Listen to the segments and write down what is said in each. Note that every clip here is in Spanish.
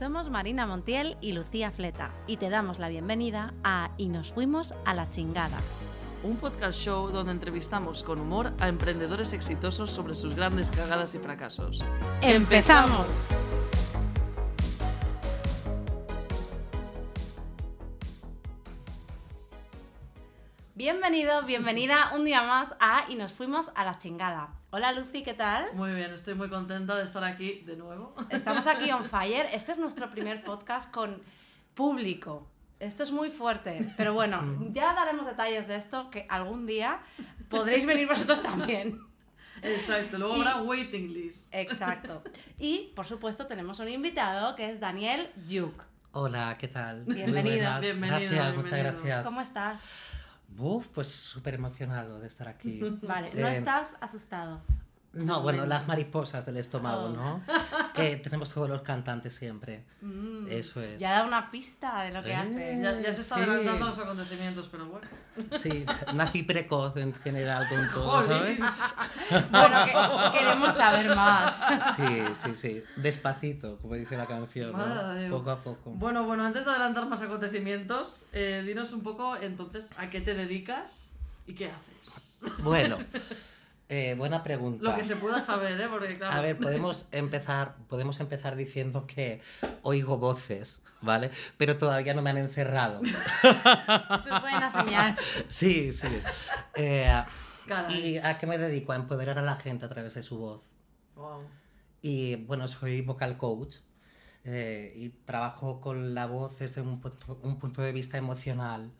Somos Marina Montiel y Lucía Fleta y te damos la bienvenida a Y nos fuimos a la chingada. Un podcast show donde entrevistamos con humor a emprendedores exitosos sobre sus grandes cagadas y fracasos. ¡Empezamos! Bienvenido, bienvenida un día más a Y nos fuimos a la chingada. Hola Lucy, ¿qué tal? Muy bien, estoy muy contenta de estar aquí de nuevo. Estamos aquí on fire. Este es nuestro primer podcast con público. Esto es muy fuerte, pero bueno, ya daremos detalles de esto que algún día podréis venir vosotros también. Exacto, luego habrá waiting list. Exacto. Y por supuesto tenemos un invitado que es Daniel Yuk. Hola, ¿qué tal? Bienvenido. Bienvenido, Gracias, muchas bienvenido. gracias. ¿Cómo estás? Buf, pues súper emocionado de estar aquí. Vale, no Eh, estás asustado. No, bueno, las mariposas del estómago, Oh. ¿no? Que tenemos todos los cantantes siempre. Mm, Eso es. Ya da una pista de lo que Eh. hace. Ya, ya se está Sí. adelantando a los acontecimientos, pero bueno. Sí, nací precoz en general con todo. ¿sabes? Bueno, que queremos saber más. Sí, sí, sí. Despacito, como dice la canción, ¿no? Poco a poco. Bueno, bueno, antes de adelantar más acontecimientos, eh, dinos un poco entonces a qué te dedicas y qué haces. Bueno, eh, buena pregunta. Lo que se pueda saber, ¿eh? Porque claro. A ver, podemos empezar, podemos empezar diciendo que oigo voces, ¿vale? Pero todavía no me han encerrado. Eso es buena señal. Sí, sí. Eh. ¿Y a qué me dedico? A empoderar a la gente a través de su voz. Wow. Y bueno, soy vocal coach eh, y trabajo con la voz desde un punto, un punto de vista emocional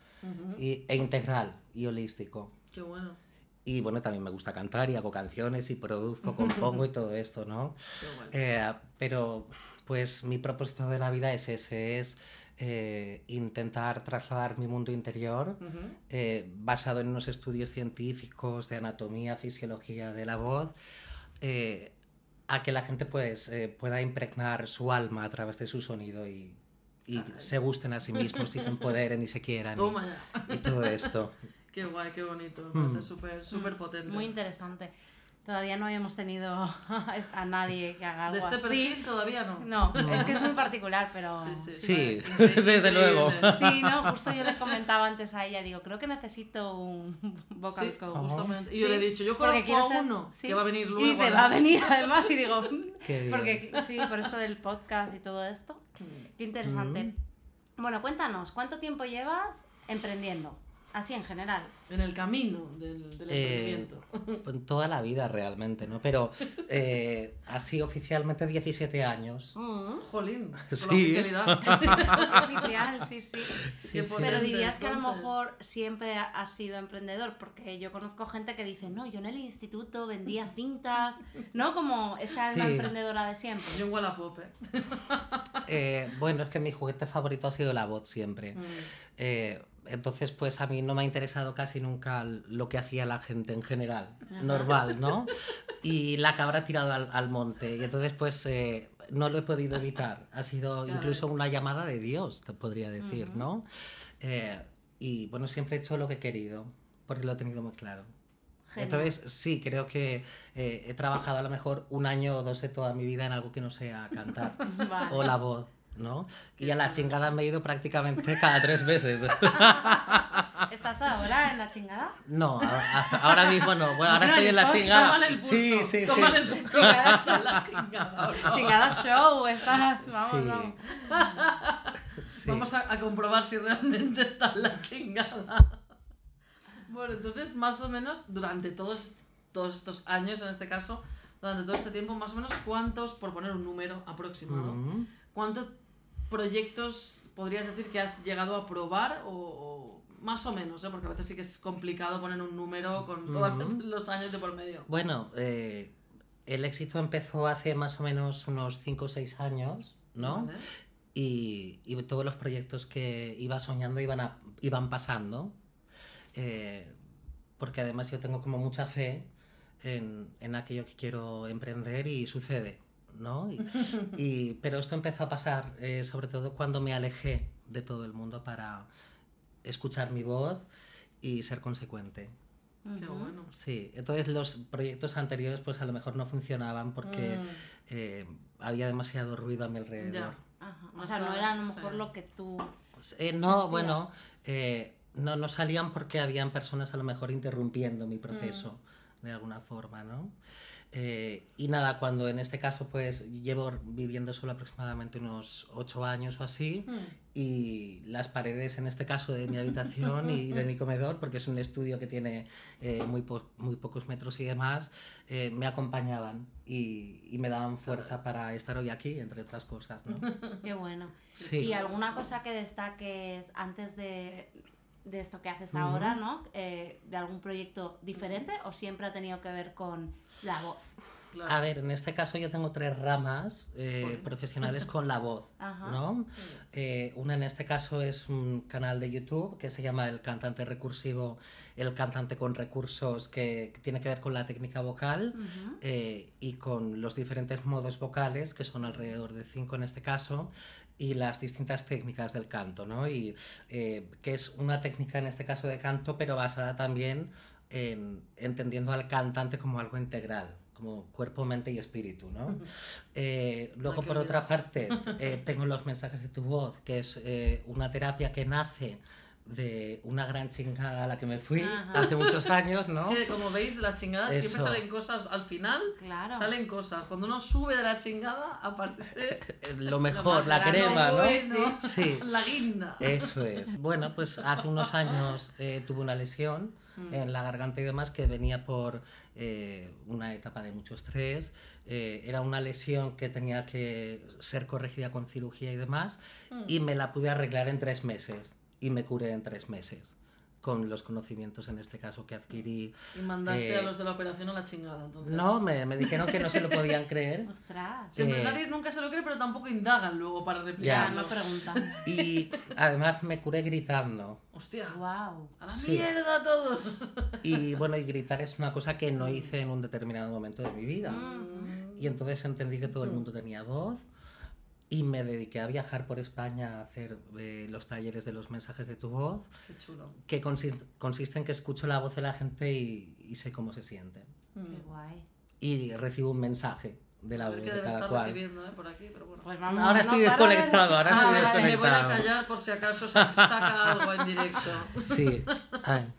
y- e integral y holístico. Qué bueno. Y bueno, también me gusta cantar y hago canciones y produzco, compongo y todo esto, ¿no? Bueno. Eh, pero pues mi propósito de la vida es ese, es eh, intentar trasladar mi mundo interior Ujú. eh, basado en unos estudios científicos de anatomía, fisiología de la voz, eh, a que la gente pues eh, pueda impregnar su alma a través de su sonido y, y se gusten a sí mismos y se empoderen y se quieran y- y, todo esto. Qué guay, qué bonito. Me Mm. parece súper, súper potente. Muy interesante. Todavía no habíamos tenido a nadie que haga algo De este así. perfil todavía no. No, es que es muy particular, pero... Sí, sí. Sí, Increíble. desde luego. Sí, no, justo yo le comentaba antes a ella, digo, creo que necesito un vocal Sí, coach. justamente. Y yo Sí, le he dicho, yo conozco quiero a ser- uno sí. que va a venir luego. Y dice, ¿no? va a venir además, y digo, "Mm". Qué bien. porque sí, por esto del podcast y todo esto. Qué interesante. Bueno, cuéntanos, ¿cuánto tiempo llevas emprendiendo? Así en general. En el camino del, del Eh, emprendimiento. en toda la vida realmente, ¿no? Pero eh, así oficialmente 17 años. Jolín, con Sí. la oficialidad. Oficial, sí, sí. Sí, sí. Pero dirías que a lo mejor siempre ha- has sido emprendedor, porque yo conozco gente que dice, no, yo en el instituto vendía cintas, ¿no? Como esa alma Sí. emprendedora de siempre. Yo en Wallapop, ¿eh? Eh, bueno, es que mi juguete favorito ha sido la voz siempre. Mm. Entonces, pues a mí no me ha interesado casi nunca lo que hacía la gente en general, normal, ¿no? Y la cabra tirado al, al monte. Y entonces, pues eh, no lo he podido evitar. Ha sido Claro. incluso una llamada de Dios, te podría decir, ¿no? Eh, y bueno, siempre he hecho lo que he querido, porque lo he tenido muy claro. Genial. Entonces, sí, creo que eh, he trabajado a lo mejor un año o dos de toda mi vida en algo que no sea cantar Vale. o la voz, ¿no? Y a la chingada me he ido prácticamente cada tres veces. ¿Estás ahora en la chingada? No, ahora mismo no. Bueno, ahora No, estoy en la chingada. Tómale el pulso. Sí, sí, sí. tómale el pulso. Chingada. La chingada. Chingada show, estás, vamos, Sí. vamos. Sí. Vamos a, a comprobar si realmente está en la chingada. Bueno, entonces, más o menos, durante todos, todos estos años, en este caso, durante todo este tiempo, más o menos, ¿cuántos, por poner un número aproximado, Mm. cuántos proyectos podrías decir que has llegado a probar o, o más o menos, ¿eh? porque a veces sí que es complicado poner un número con todos los años de por medio. Bueno, eh, el éxito empezó hace más o menos unos 5 o 6 años, ¿no? ¿Vale? y, y todos los proyectos que iba soñando iban, a- iban pasando, eh, porque además yo tengo como mucha fe en, en aquello que quiero emprender y sucede, ¿no? Y, y- pero esto empezó a pasar eh, sobre todo cuando me alejé de todo el mundo para escuchar mi voz y ser consecuente. Qué bueno. Sí, entonces los proyectos anteriores pues a lo mejor no funcionaban porque Mm. eh, había demasiado ruido a mi alrededor. Ajá. O sea, no era a lo mejor sí. lo que tú... Eh, no, bueno, eh, no, no salían porque habían personas a lo mejor interrumpiendo mi proceso de alguna forma, ¿no? Eh, y nada, cuando en este caso pues llevo viviendo solo aproximadamente unos ocho años o así y las paredes en este caso de mi habitación y de mi comedor, porque es un estudio que tiene eh, muy, po- muy pocos metros y demás, eh, me acompañaban y, y me daban fuerza para estar hoy aquí, entre otras cosas, ¿no? Qué bueno. Sí. ¿Y alguna cosa que destaques antes de, de esto que haces ahora, ¿no? Eh, ¿De algún proyecto diferente o siempre ha tenido que ver con la voz? Claro. A ver, en este caso yo tengo tres ramas eh, profesionales con la voz, Ajá. ¿no? Eh, una en este caso es un canal de YouTube que se llama El Cantante Recursivo, el cantante con recursos que, tiene que ver con la técnica vocal eh, y con los diferentes modos vocales, que son alrededor de cinco en este caso, y las distintas técnicas del canto, ¿no? Y eh, que es una técnica en este caso de canto, pero basada también en entendiendo al cantante como algo integral, como cuerpo, mente y espíritu, ¿no? Eh, luego, por otra parte, eh, tengo los mensajes de tu voz, que es eh, una terapia que nace de una gran chingada a la que me fui Ajá. hace muchos años, ¿no? Es que como veis de las chingadas siempre Eso. salen cosas al final. Claro. Salen cosas. Cuando uno sube de la chingada aparece Lo mejor, la grande, crema, ¿no? bueno. Sí. la guinda. Eso es. Bueno, pues hace unos años eh, tuve una lesión en la garganta y demás que venía por eh, una etapa de mucho estrés. Eh, era una lesión que tenía que ser corregida con cirugía y demás y me la pude arreglar en tres meses y me curé en tres meses con los conocimientos en este caso que adquirí. Y mandaste Eh, a los de la operación a la chingada. Entonces. No, me, me dijeron que no se lo podían creer Ostras. Siempre, Eh, nadie nunca se lo cree, pero tampoco indagan luego para Ya, replicarlo. no preguntan. y además me curé gritando. Hostia. wow. A la Sí. mierda todos. Y bueno, y gritar es una cosa que no hice en un determinado momento de mi vida. Y entonces entendí que todo el mundo tenía voz y me dediqué a viajar por España a hacer eh, los talleres de los mensajes de tu voz, Qué chulo. que consiste, consiste en que escucho la voz de la gente y, y sé cómo se sienten. Qué guay. Y recibo un mensaje de la A voz de debe cada estar cual. recibiendo eh, por aquí, pero bueno. Pues vamos, Ahora no estoy desconectado, ahora estoy Ah, vale. desconectado. Me voy a callar por si acaso sa- saca algo en directo. Sí. Ay.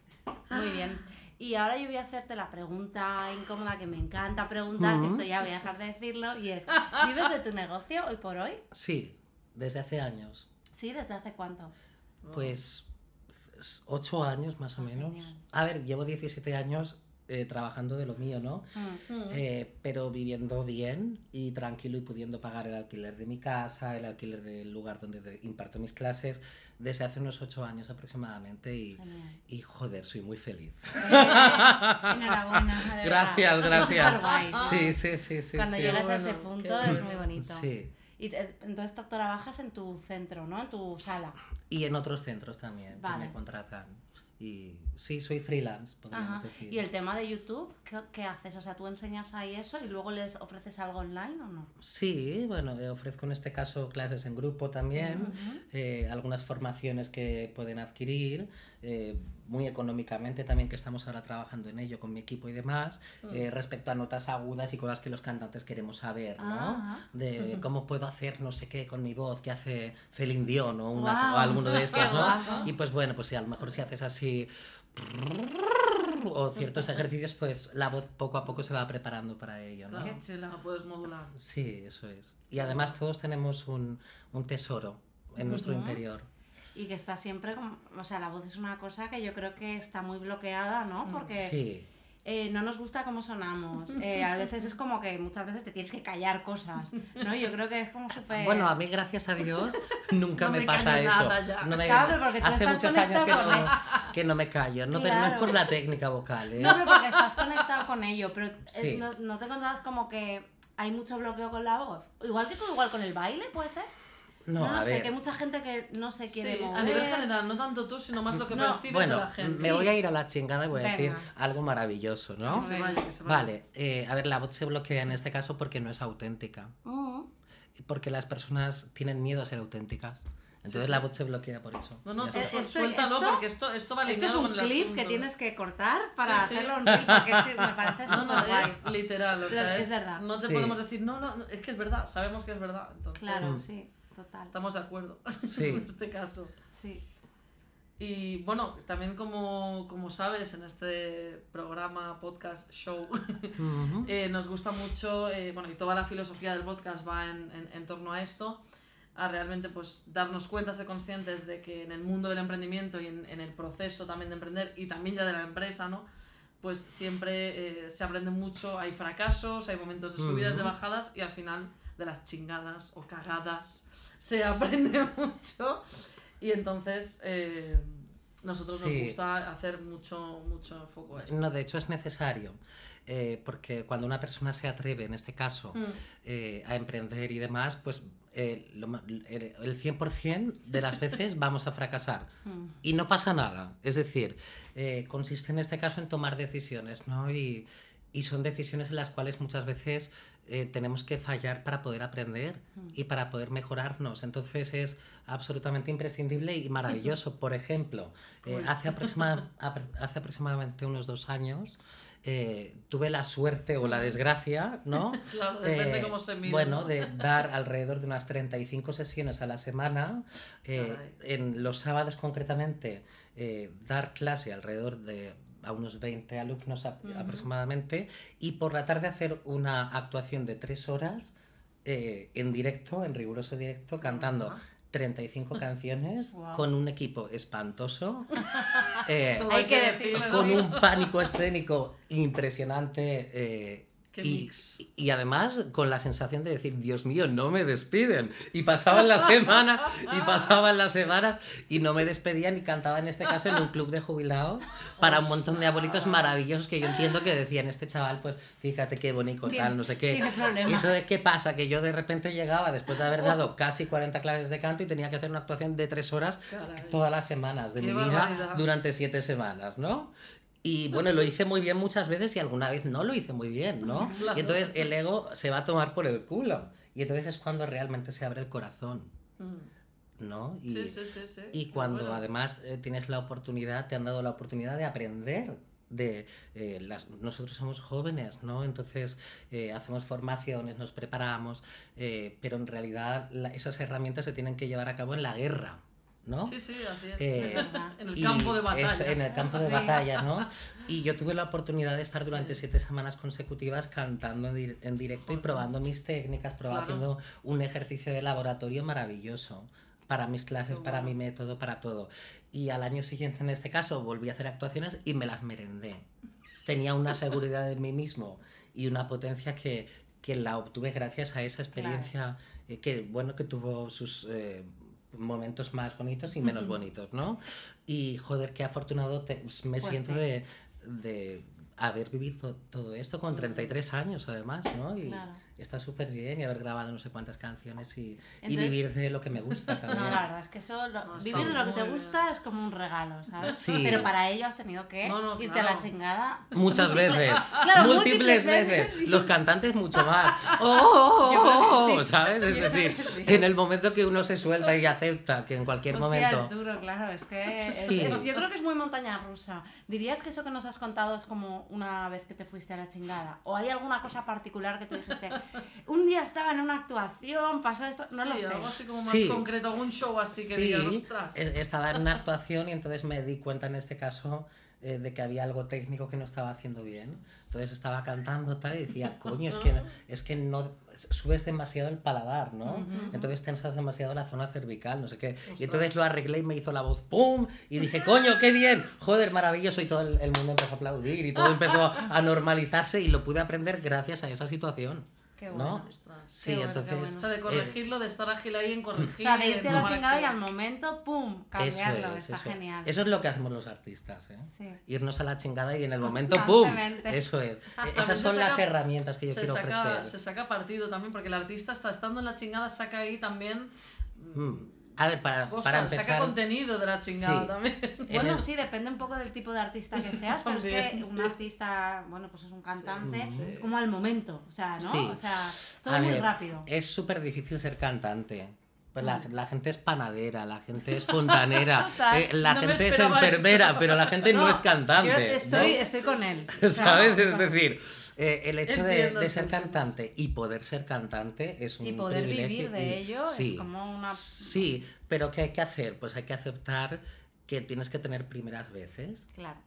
Muy bien. Y ahora yo voy a hacerte la pregunta incómoda que me encanta preguntar, que Ujú. esto ya voy a dejar de decirlo, y es, ¿vives de tu negocio hoy por hoy? Sí, desde hace años. Sí, ¿desde hace cuánto? Pues ocho años más o menos. Genial. A ver, llevo 17 años eh, trabajando de lo mío, ¿no? Mm. Eh, pero viviendo bien y tranquilo y pudiendo pagar el alquiler de mi casa, el alquiler del lugar donde de- imparto mis clases, desde hace unos ocho años aproximadamente y, y joder, soy muy feliz. Eh, enhorabuena. de. Gracias, gracias. Sí, sí, sí, sí. Cuando sí. llegas a Bueno, ese qué punto bueno. es muy bonito. Sí. Y te- entonces tú trabajas en tu centro, ¿no? En tu sala. Y en otros centros también que Vale. me contratan. Y sí, soy freelance, podríamos Ajá. decir. Y el tema de YouTube, ¿qué, qué haces? O sea, ¿tú enseñas ahí eso y luego les ofreces algo online o no? Sí, bueno, eh, ofrezco en este caso clases en grupo también, eh, algunas formaciones que pueden adquirir, eh, muy económicamente también, que estamos ahora trabajando en ello con mi equipo y demás, eh, respecto a notas agudas y cosas que los cantantes queremos saber, ¿no? Ah. De cómo puedo hacer no sé qué con mi voz, que hace Celine Dion o, una, Guau. o alguno de estos, Qué ¿no? Y pues bueno, pues sí, a lo mejor si haces así o ciertos ejercicios, pues la voz poco a poco se va preparando para ello, ¿no? Claro, la puedes modular. Sí, eso es. Y además todos tenemos un, un tesoro en nuestro Ujú. interior. Y que está siempre como... O sea, la voz es una cosa que yo creo que está muy bloqueada, ¿no? Porque Sí, eh, no nos gusta cómo sonamos. Eh, a veces es como que muchas veces te tienes que callar cosas, ¿no? Yo creo que es como súper... Bueno, a mí, gracias a Dios, nunca No me, me pasa eso. No me- Claro, porque tú hace estás muchos años que no, que no me callo. No, pero no es por la técnica vocal. es- No, pero porque estás conectado con ello, pero eh, Sí. no, no te encontrabas como que hay mucho bloqueo con la voz. Igual que con, igual con el baile, ¿puede ser? No, no a sé, ver. que hay mucha gente que no se quiere Sí, mover. a nivel general, no tanto tú, sino más lo que No. percibes Bueno, de la gente. me voy a ir a la chingada y voy a decir Venga. algo maravilloso, ¿no? Que se vaya, que se vaya. Vale, eh, a ver, la voz se bloquea en este caso porque no es auténtica. Mm. Porque las personas tienen miedo a ser auténticas. Entonces la voz se bloquea por eso. No, no, tú esto- suéltalo esto- porque esto, esto va Esto es un clip asunto. que tienes que cortar para Sí, sí. hacerlo un reel porque sí, me parece No, no, guay. es literal, o sea, es es, verdad. no te Sí. podemos decir, no, no, es que es verdad, sabemos que es verdad. Entonces, Claro, Mm. sí. Total. Estamos de acuerdo Sí. en este caso. Sí. Y bueno, también como, como sabes, en este programa, podcast, show, Ujú. eh, nos gusta mucho, eh, bueno, y toda la filosofía del podcast va en, en, en torno a esto, a realmente pues darnos cuenta, ser conscientes de que en el mundo del emprendimiento y en, en el proceso también de emprender y también ya de la empresa, ¿no? Pues siempre eh, se aprende mucho, hay fracasos, hay momentos de subidas, de Ujú. bajadas y al final de las chingadas o cagadas se aprende mucho y entonces eh, nosotros Sí. nos gusta hacer mucho, mucho foco a esto. No, de hecho es necesario. eh, porque cuando una persona se atreve, en este caso, Mm. eh, a emprender y demás, pues eh, lo el 100% de las veces vamos a fracasar. Mm. Y no pasa nada. Es decir, eh, consiste en este caso en tomar decisiones, ¿no? Y, y son decisiones en las cuales muchas veces eh, tenemos que fallar para poder aprender y para poder mejorarnos. Entonces es absolutamente imprescindible y maravilloso. Por ejemplo, eh, hace, aproxima- apr- hace aproximadamente unos dos años eh, tuve la suerte o la desgracia, ¿no? Claro, depende Eh, cómo se mire. Bueno, ¿no? de dar alrededor de unas 35 sesiones a la semana, eh, en los sábados concretamente, dar clase alrededor de a unos 20 alumnos aproximadamente, y por la tarde hacer una actuación de tres horas eh, en directo, en riguroso directo, cantando Ajá. 35 canciones con un equipo espantoso. eh, Hay que decirlo, con un pánico escénico impresionante eh, Qué y, mix. y además con la sensación de decir, Dios mío, no me despiden. Y pasaban las semanas y pasaban las semanas y no me despedían y cantaba en este caso en un club de jubilados para un montón de abuelitos maravillosos que yo entiendo que decían, este chaval, pues fíjate qué bonito, tal, no sé qué. tiene problemas. Y entonces, ¿qué pasa? Que yo de repente llegaba después de haber dado casi 40 clases de canto y tenía que hacer una actuación de tres horas todas las semanas de Qué mi vida barbaridad. durante siete semanas, ¿no? Y bueno, lo hice muy bien muchas veces y alguna vez no lo hice muy bien, ¿no? Claro. Y entonces el ego se va a tomar por el culo. Y entonces es cuando realmente se abre el corazón, Mm. ¿no? Y, Sí, sí, sí, sí. y cuando bueno. además eh, tienes la oportunidad, te han dado la oportunidad de aprender. De, eh, las, nosotros somos jóvenes, ¿no? Entonces eh, hacemos formaciones, nos preparamos, eh, pero en realidad la- esas herramientas se tienen que llevar a cabo en la guerra, ¿no? Sí, sí, así es. Eh, en el campo de batalla. eso, en el campo de batalla, ¿no? Y yo tuve la oportunidad de estar durante siete semanas consecutivas cantando en, dir- en directo y probando mis técnicas, probando, Claro. haciendo un ejercicio de laboratorio maravilloso para mis clases, Qué para mi bueno. método, para todo. Y al año siguiente, en este caso, volví a hacer actuaciones y me las merendé. Tenía una seguridad en mí mismo y una potencia que, que la obtuve gracias a esa experiencia eh, que, bueno, que tuvo sus eh, momentos más bonitos y menos bonitos, ¿no? Y joder, qué afortunado te- me Pues siento sí. de, de haber vivido todo esto con 33 años, además, ¿no? Y Claro. Está súper bien y haber grabado no sé cuántas canciones y, y Entonces- vivir de lo que me gusta No, también. la verdad es que eso, lo- No, está vivir de lo que te gusta es como un regalo, ¿sabes? Sí. Pero para ello has tenido que No, no, irte a la claro. chingada. Muchas veces, Claro, múltiples múltiples veces, veces. los cantantes mucho más. ¡Oh! Creo que oh, sí. ¿Sabes? Es Yo decir, sí. en el momento que uno se suelta y acepta que en cualquier Hostia, momento... es duro, claro, es que es- Sí. es- yo creo que es muy montaña rusa. ¿Dirías que eso que nos has contado es como una vez que te fuiste a la chingada? ¿O hay alguna cosa particular que tú dijiste, un día estaba en una actuación, pasó esto? No sí, lo sé. algo así como más Sí. concreto, algún show así que Sí, digas, ostras. e- estaba en una actuación y entonces me di cuenta en este caso eh, de que había algo técnico que no estaba haciendo bien. Entonces estaba cantando tal y decía, coño, es que, es que no subes demasiado el paladar, ¿no? Ujú. Entonces tensas demasiado la zona cervical, no sé qué. Ostras. Y entonces lo arreglé y me hizo la voz ¡pum! Y dije, coño, qué bien, joder, maravilloso. Y todo el, el mundo empezó a aplaudir y todo empezó a normalizarse y lo pude aprender gracias a esa situación. Qué ¿no? bueno. Ostras. Sí, Qué bueno, qué entonces... bueno. O sea, de corregirlo, de estar ágil ahí en O corregir. sea, de irte a la chingada y al momento, ¡pum! Eso Cambiarlo, es, está eso es. genial. Eso es lo que hacemos los artistas, ¿eh? Sí. Irnos a la chingada y en el momento ¡pum! Eso es. Eh, Esas son las herramientas que yo se quiero saca, ofrecer. se saca partido también, porque el artista está estando en la chingada, saca ahí también Mm. A ver, para, cosas, para saca empezar... contenido de la chingada Sí. también. en Bueno, el- sí, depende un poco del tipo de artista que seas, pero es que un artista, bueno, pues es un cantante, Sí. es como al momento, o sea, ¿no? Sí. O sea, es todo A muy ver, rápido. Es súper difícil ser cantante. Pues Mm. la, la gente es panadera, la gente es fontanera, eh, la No gente es enfermera, eso. pero la gente no, es Yo cantante. estoy, ¿no? estoy con él. ¿Sabes? Es decir, eh, el hecho de, ser cantante y poder ser cantante es un Y poder privilegio vivir de y- ello sí, es como una... Sí, pero ¿qué hay que hacer? Pues hay que aceptar que tienes que tener primeras veces Claro.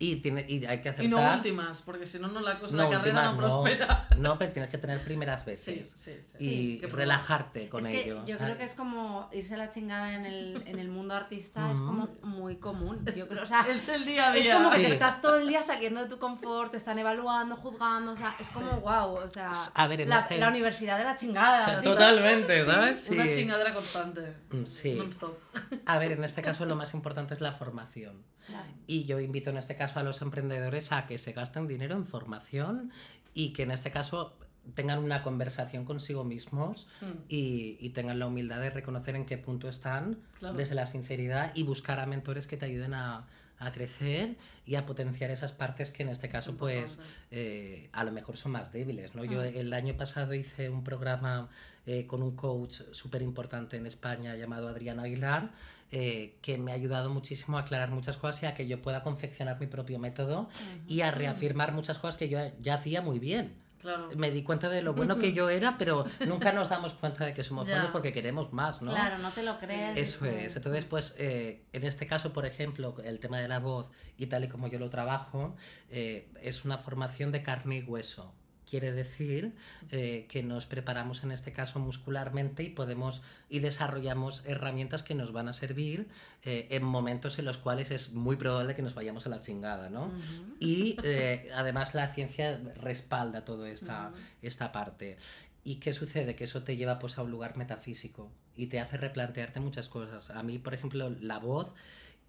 y, tiene, y hay que aceptar... Y no últimas, porque si no, no la cosa, No, la carrera últimas no prospera. No, pero tienes que tener primeras Sí, veces. sí, sí. Y Qué relajarte con es que ello. yo ¿sabes? creo que es como irse a la chingada en el, en el mundo artista, es como muy común. Yo creo, o sea, Es el día a es día. como que Sí. te estás todo el día saliendo de tu confort, te están evaluando, juzgando, o sea, es como wow, o sea, A ver, en la, este- la universidad de la chingada. Totalmente, ¿sabes? Una Sí. chingadera constante. Mm, Sí. Non-stop. A ver, en este caso lo más importante es la formación. Claro. Y yo invito en este caso a los emprendedores a que se gasten dinero en formación y que en este caso tengan una conversación consigo mismos Mm. y, y tengan la humildad de reconocer en qué punto están Claro. desde la sinceridad y buscar a mentores que te ayuden a, a crecer y a potenciar esas partes que en este caso pues eh, a lo mejor son más débiles. ¿no? Yo Mm. el año pasado hice un programa eh, con un coach súper importante en España llamado Adrián Aguilar eh, que me ha ayudado muchísimo a aclarar muchas cosas y a que yo pueda confeccionar mi propio método y a reafirmar muchas cosas que yo ya hacía muy bien. Claro. Me di cuenta de lo bueno que yo era, pero nunca nos damos cuenta de que somos buenos porque queremos más, ¿no? Claro, no te lo crees. Eso es. Entonces, pues, eh, en este caso, por ejemplo, el tema de la voz y tal y como yo lo trabajo, eh, es una formación de carne y hueso. Quiere decir eh, que nos preparamos en este caso muscularmente y podemos y desarrollamos herramientas que nos van a servir eh, en momentos en los cuales es muy probable que nos vayamos a la chingada, ¿no? Ujú. Y eh, además la ciencia respalda toda esta, esta parte. ¿Y qué sucede? Que eso te lleva pues, a un lugar metafísico y te hace replantearte muchas cosas. A mí, por ejemplo, la voz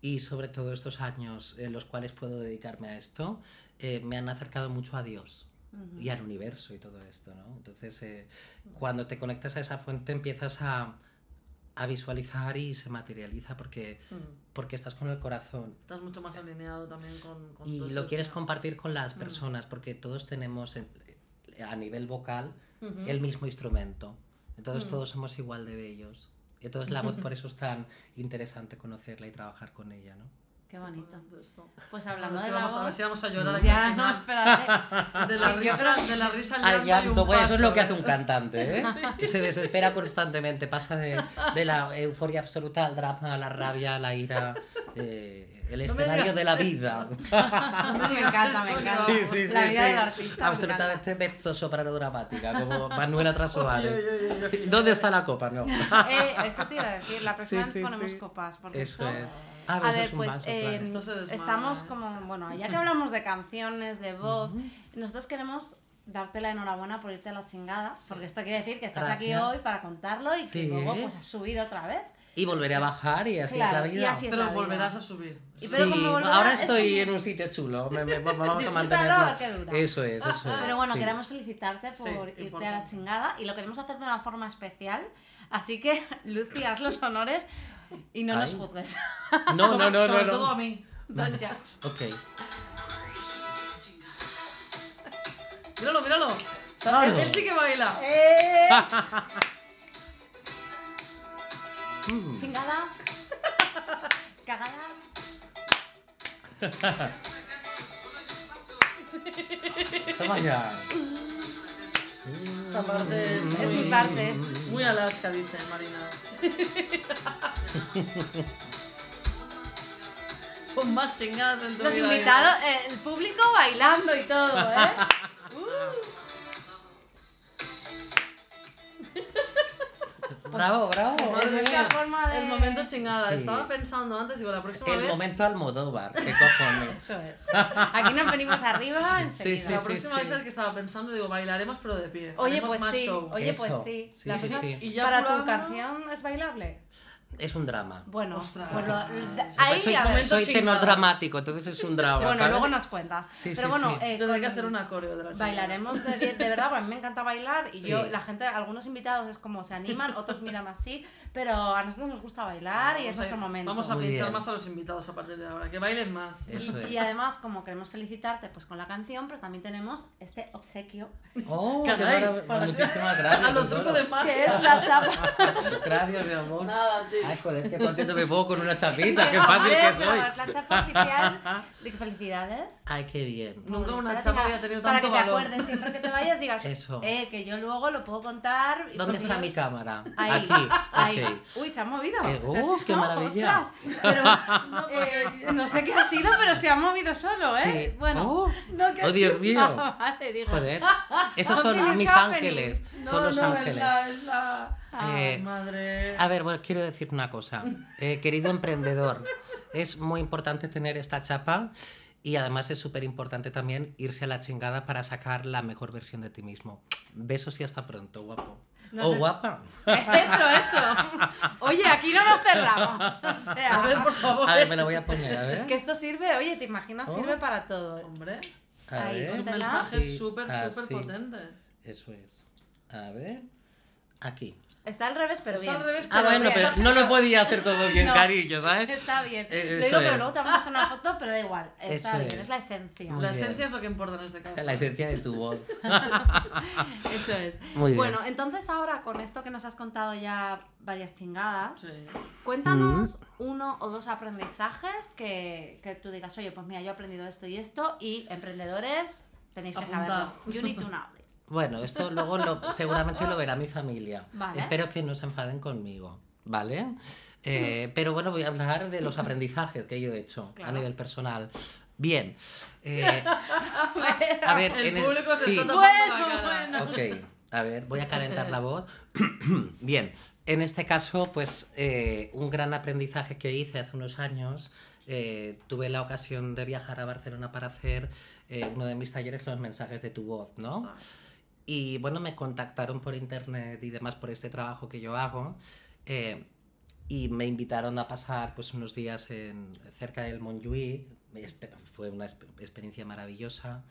y sobre todo estos años en los cuales puedo dedicarme a esto, eh, me han acercado mucho a Dios Ujú. y al universo y todo esto, ¿no? Entonces, eh, cuando te conectas a esa fuente empiezas a, a visualizar y se materializa porque, Mm. porque estás con el corazón Estás mucho más alineado también con, con y tu lo quieres esencia. compartir con las Mm. personas porque todos tenemos en- a nivel vocal el mismo instrumento. Entonces Mm. todos somos igual de bellos. Entonces la voz por eso es tan interesante conocerla y trabajar con ella, ¿no? Qué bonito. Esto. Pues A ver, hablando de la vamos, a ver si vamos a llorar aquí Ya, al no, espérate. De la, Sí, risa, de la risa al Al llanto, y llanto, un pues eso es lo que hace un cantante, ¿eh? Se desespera constantemente, pasa de, de la euforia absoluta al drama, a la rabia, a la ira, eh, el escenario de la vida. me encanta, me encanta. que Sí, sí, la sí, vida sí. del artista. Absolutamente mezzo soprano dramática, como Manuela oye. ¿Dónde está la copa? No. Eh, eso te iba a decir, la próxima Sí, vez sí, ponemos sí. copas. Porque Eso esto- es. Ah, A pues ver, es un pues vaso, eh, claro. Esto se desmaya, estamos como, bueno, ya que hablamos de canciones, de voz, nosotros queremos darte la enhorabuena por irte a la chingada, porque esto quiere decir que estás aquí hoy para contarlo y Sí. que luego pues has subido otra vez. Y volveré a bajar y así Claro, es la y vida. así es Pero la vida. volverás a subir. Y pero sí, como volverá- ahora es estoy en un sitio chulo. me- me- vamos a mantenerlo. Eso es, eso es. Pero bueno, sí. queremos felicitarte por Sí, irte a la chingada y lo queremos hacer de una forma especial. Así que, Lucy, haz los honores y no nos Ay. juzgues. No, no, Sobre- no, sobre no. todo no. a mí. Don't judge. Ok. Míralo, míralo. O sea, Claro. él, él sí que baila. ¡Eh! Mm. Chingada. Cagada. Toma ya. Esta parte es Es muy, mi parte. muy Alaska, dice Marina. Con más chingadas en tu Los vida. invitados, eh, el público bailando y todo, ¿eh? Bravo, bravo. Es mía. forma de... El momento chingada. Sí. Estaba pensando antes, digo, la próxima El vez. momento Almodóvar, qué cojones. Eso es. Aquí nos venimos arriba enseguida. Sí, la sí, próxima sí. vez es que estaba pensando, digo, bailaremos pero de pie. Oye, Haremos pues más sí. show. Oye, pues Eso. sí. Sí, La sí, próxima- sí. Y ya ¿Para tu canción es bailable? Es un drama. Bueno, Ostras. pues lo- Soy- ahí soy a ver. momento soy tenor dramático, entonces es un drama. Bueno, ¿sabes? luego nos cuentas. Sí, Pero sí, bueno, sí. eh, con- que hacer una coreo de la chingada. Bailaremos de, de verdad, porque a mí me encanta bailar y Sí. yo, la gente, algunos invitados es como se animan, otros miran así, pero a nosotros nos gusta bailar y es Vamos a- nuestro momento. Vamos a Muy pinchar bien. más a los invitados a partir de ahora, que bailen más. Eso y, es. y además, como queremos felicitarte pues con la canción, pero también tenemos este obsequio, Oh, maravilla. para- Muchísimas gracias. a lo truco tesoro. de magia. que es la chapa. Gracias, mi amor. Nada, tío. Ay, joder, qué contento me pongo con una chapita, qué fácil que soy. Es la chapa oficial. De que felicidades. Ay, qué bien. Nunca una Para chapa que- había tenido Para tanto que te valor. acuerdes, siempre que te vayas digas, Eso. eh, que yo luego lo puedo contar. ¿Dónde está yo- mi cámara? Ahí, Aquí, ahí. Ok. Uy, se ha movido. Eh, ¿Te has ¡uh, qué maravilla! Eh, no sé qué ha sido, pero se ha movido solo, ¿eh? Sí. Bueno. Oh, No, que- oh, Dios mío. Ah, vale, digo. Joder. Esos son is mis ángeles. No, Son los ángeles. Es la. Ah, Eh, madre. A ver, bueno, quiero decir una cosa. Eh, querido emprendedor, es muy importante tener esta chapa y además es súper importante también irse a la chingada para sacar la mejor versión de ti mismo. Besos y hasta pronto, guapo. No o sé- guapa. Eso, eso. Oye, aquí no nos cerramos. O sea, A ver, por favor. A ver, me la voy a poner, a ver. que esto sirve, oye, ¿te imaginas? Oh. Sirve para todo. Hombre, A Ahí, ver. es un mensaje súper, súper así. potente. Eso es. A ver. Aquí. Está al revés, pero Está bien. al revés, Ah, bueno, bien. pero no lo podía hacer todo bien, No. cariño, ¿sabes? Está bien. Eh, Lo digo, pero es. luego te vamos a hacer una foto, pero da igual. Está Eso bien, es. es la esencia. Muy La bien. esencia es lo que importa en este caso. La esencia de tu voz. Eso es. Muy bien. Bueno, entonces ahora con esto que nos has contado ya varias chingadas, Sí. cuéntanos uno o dos aprendizajes que, que tú digas, oye, pues mira, yo he aprendido esto y esto, y emprendedores, tenéis que saberlo. You need to know. Bueno, esto luego lo- seguramente lo verá mi familia. Vale. Espero que no se enfaden conmigo, ¿vale? Eh, pero bueno, voy a hablar de los aprendizajes que yo he hecho Claro. a nivel personal. Bien. eh, a ver, El en público se sí. está tapando Bueno, la cara. bueno. Ok, a ver, voy a calentar la voz. Bien, en este caso, pues eh, un gran aprendizaje que hice hace unos años, eh, tuve la ocasión de viajar a Barcelona para hacer eh, uno de mis talleres, los mensajes de tu voz, ¿no? Y bueno, me contactaron por internet y demás por este trabajo que yo hago. eh, y me invitaron a pasar pues unos días en, cerca del Montjuïc. Fue una exp- experiencia maravillosa.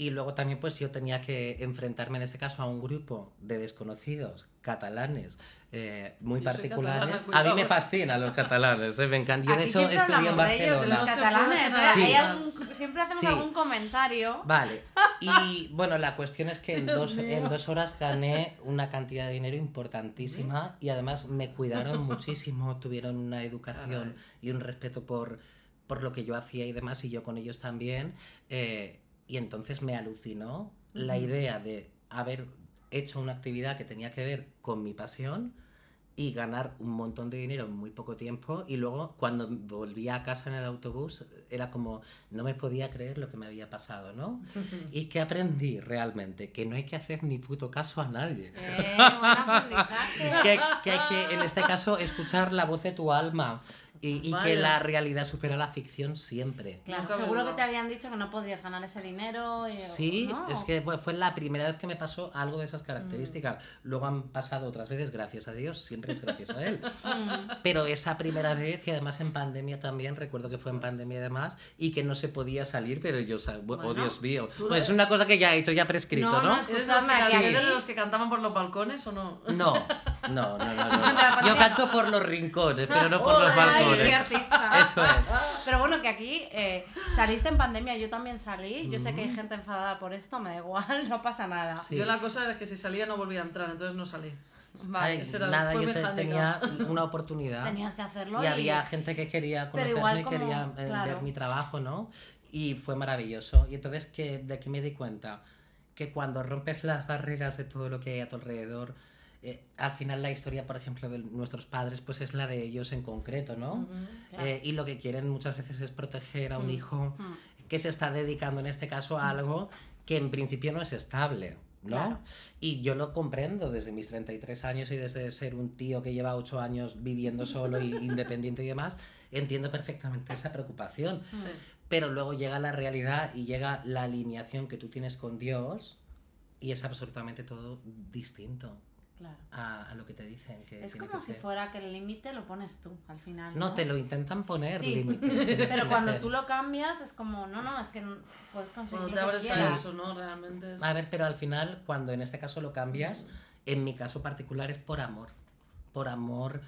Y luego también pues yo tenía que enfrentarme en este caso a un grupo de desconocidos catalanes eh, muy Yo particulares. a mí me fascinan los catalanes, eh, me encantan. Yo de hecho estudié en hablamos de los Barcelona. Catalanes. siempre hacemos Sí. algún comentario. Vale, y bueno, la cuestión es que en dos, en dos horas gané una cantidad de dinero importantísima y además me cuidaron muchísimo, tuvieron una educación y un respeto por, por lo que yo hacía y demás, y yo con ellos también. eh, y entonces me alucinó la idea de haber hecho una actividad que tenía que ver con mi pasión y ganar un montón de dinero en muy poco tiempo y luego cuando volvía a casa en el autobús era como no me podía creer lo que me había pasado, ¿no? Y que aprendí realmente que no hay que hacer ni puto caso a nadie. Eh. Que, que hay que en este caso escuchar la voz de tu alma y, y que la realidad supera la ficción siempre. Claro, Nunca seguro que te habían dicho que no podrías ganar ese dinero. y- Sí, ¿no? es que fue, fue la primera vez que me pasó algo de esas características. Luego han pasado otras veces, gracias a Dios, siempre es gracias a él. Mm. Pero esa primera vez, y además en pandemia también, recuerdo que fue en pandemia y demás, y que no se podía salir, pero yo, sal- oh Bueno, Dios mío, pues es una cosa que ya he hecho, ya prescrito, No, ¿no? no, No, es- ¿Eres de los, que, cantaban por los balcones o no? no, no, no, no. No. Yo canto por los rincones, pero no por los Ay, Qué artista. Eso es. Pero bueno, que aquí eh, saliste en pandemia, yo también salí. Yo sé que hay gente enfadada por esto, me da igual, no pasa nada. Sí. Yo la cosa es que si salía no volvía a entrar, entonces no salí. Vale, Ay, nada, yo te- tenía una oportunidad. tenías que hacerlo. y había gente que quería conocerme igual y como- quería eh, claro. ver mi trabajo, ¿no? Y fue maravilloso. Y entonces, que de aquí me di cuenta que cuando rompes las barreras de todo lo que hay a tu alrededor, eh, al final la historia, por ejemplo, de nuestros padres, pues es la de ellos en concreto, ¿no? Claro. Eh, y lo que quieren muchas veces es proteger a un Mm. hijo Mm. que se está dedicando en este caso a algo que en principio no es estable. ¿no? Claro. Y yo lo comprendo desde mis 33 años y desde ser un tío que lleva 8 años viviendo solo y independiente y demás, entiendo perfectamente esa preocupación. Sí. Pero luego llega la realidad y llega la alineación que tú tienes con Dios y es absolutamente todo distinto Claro. a, a lo que te dicen que Es tiene como que si ser. fuera que el límite lo pones tú al final. No, te lo intentan poner Sí, límites. Pero cuando tú lo cambias es como, no, no, es que no- puedes conseguir Cuando te abres a eso, ¿no? Realmente es... A ver, pero al final, cuando en este caso lo cambias, en mi caso particular es por amor. Por amor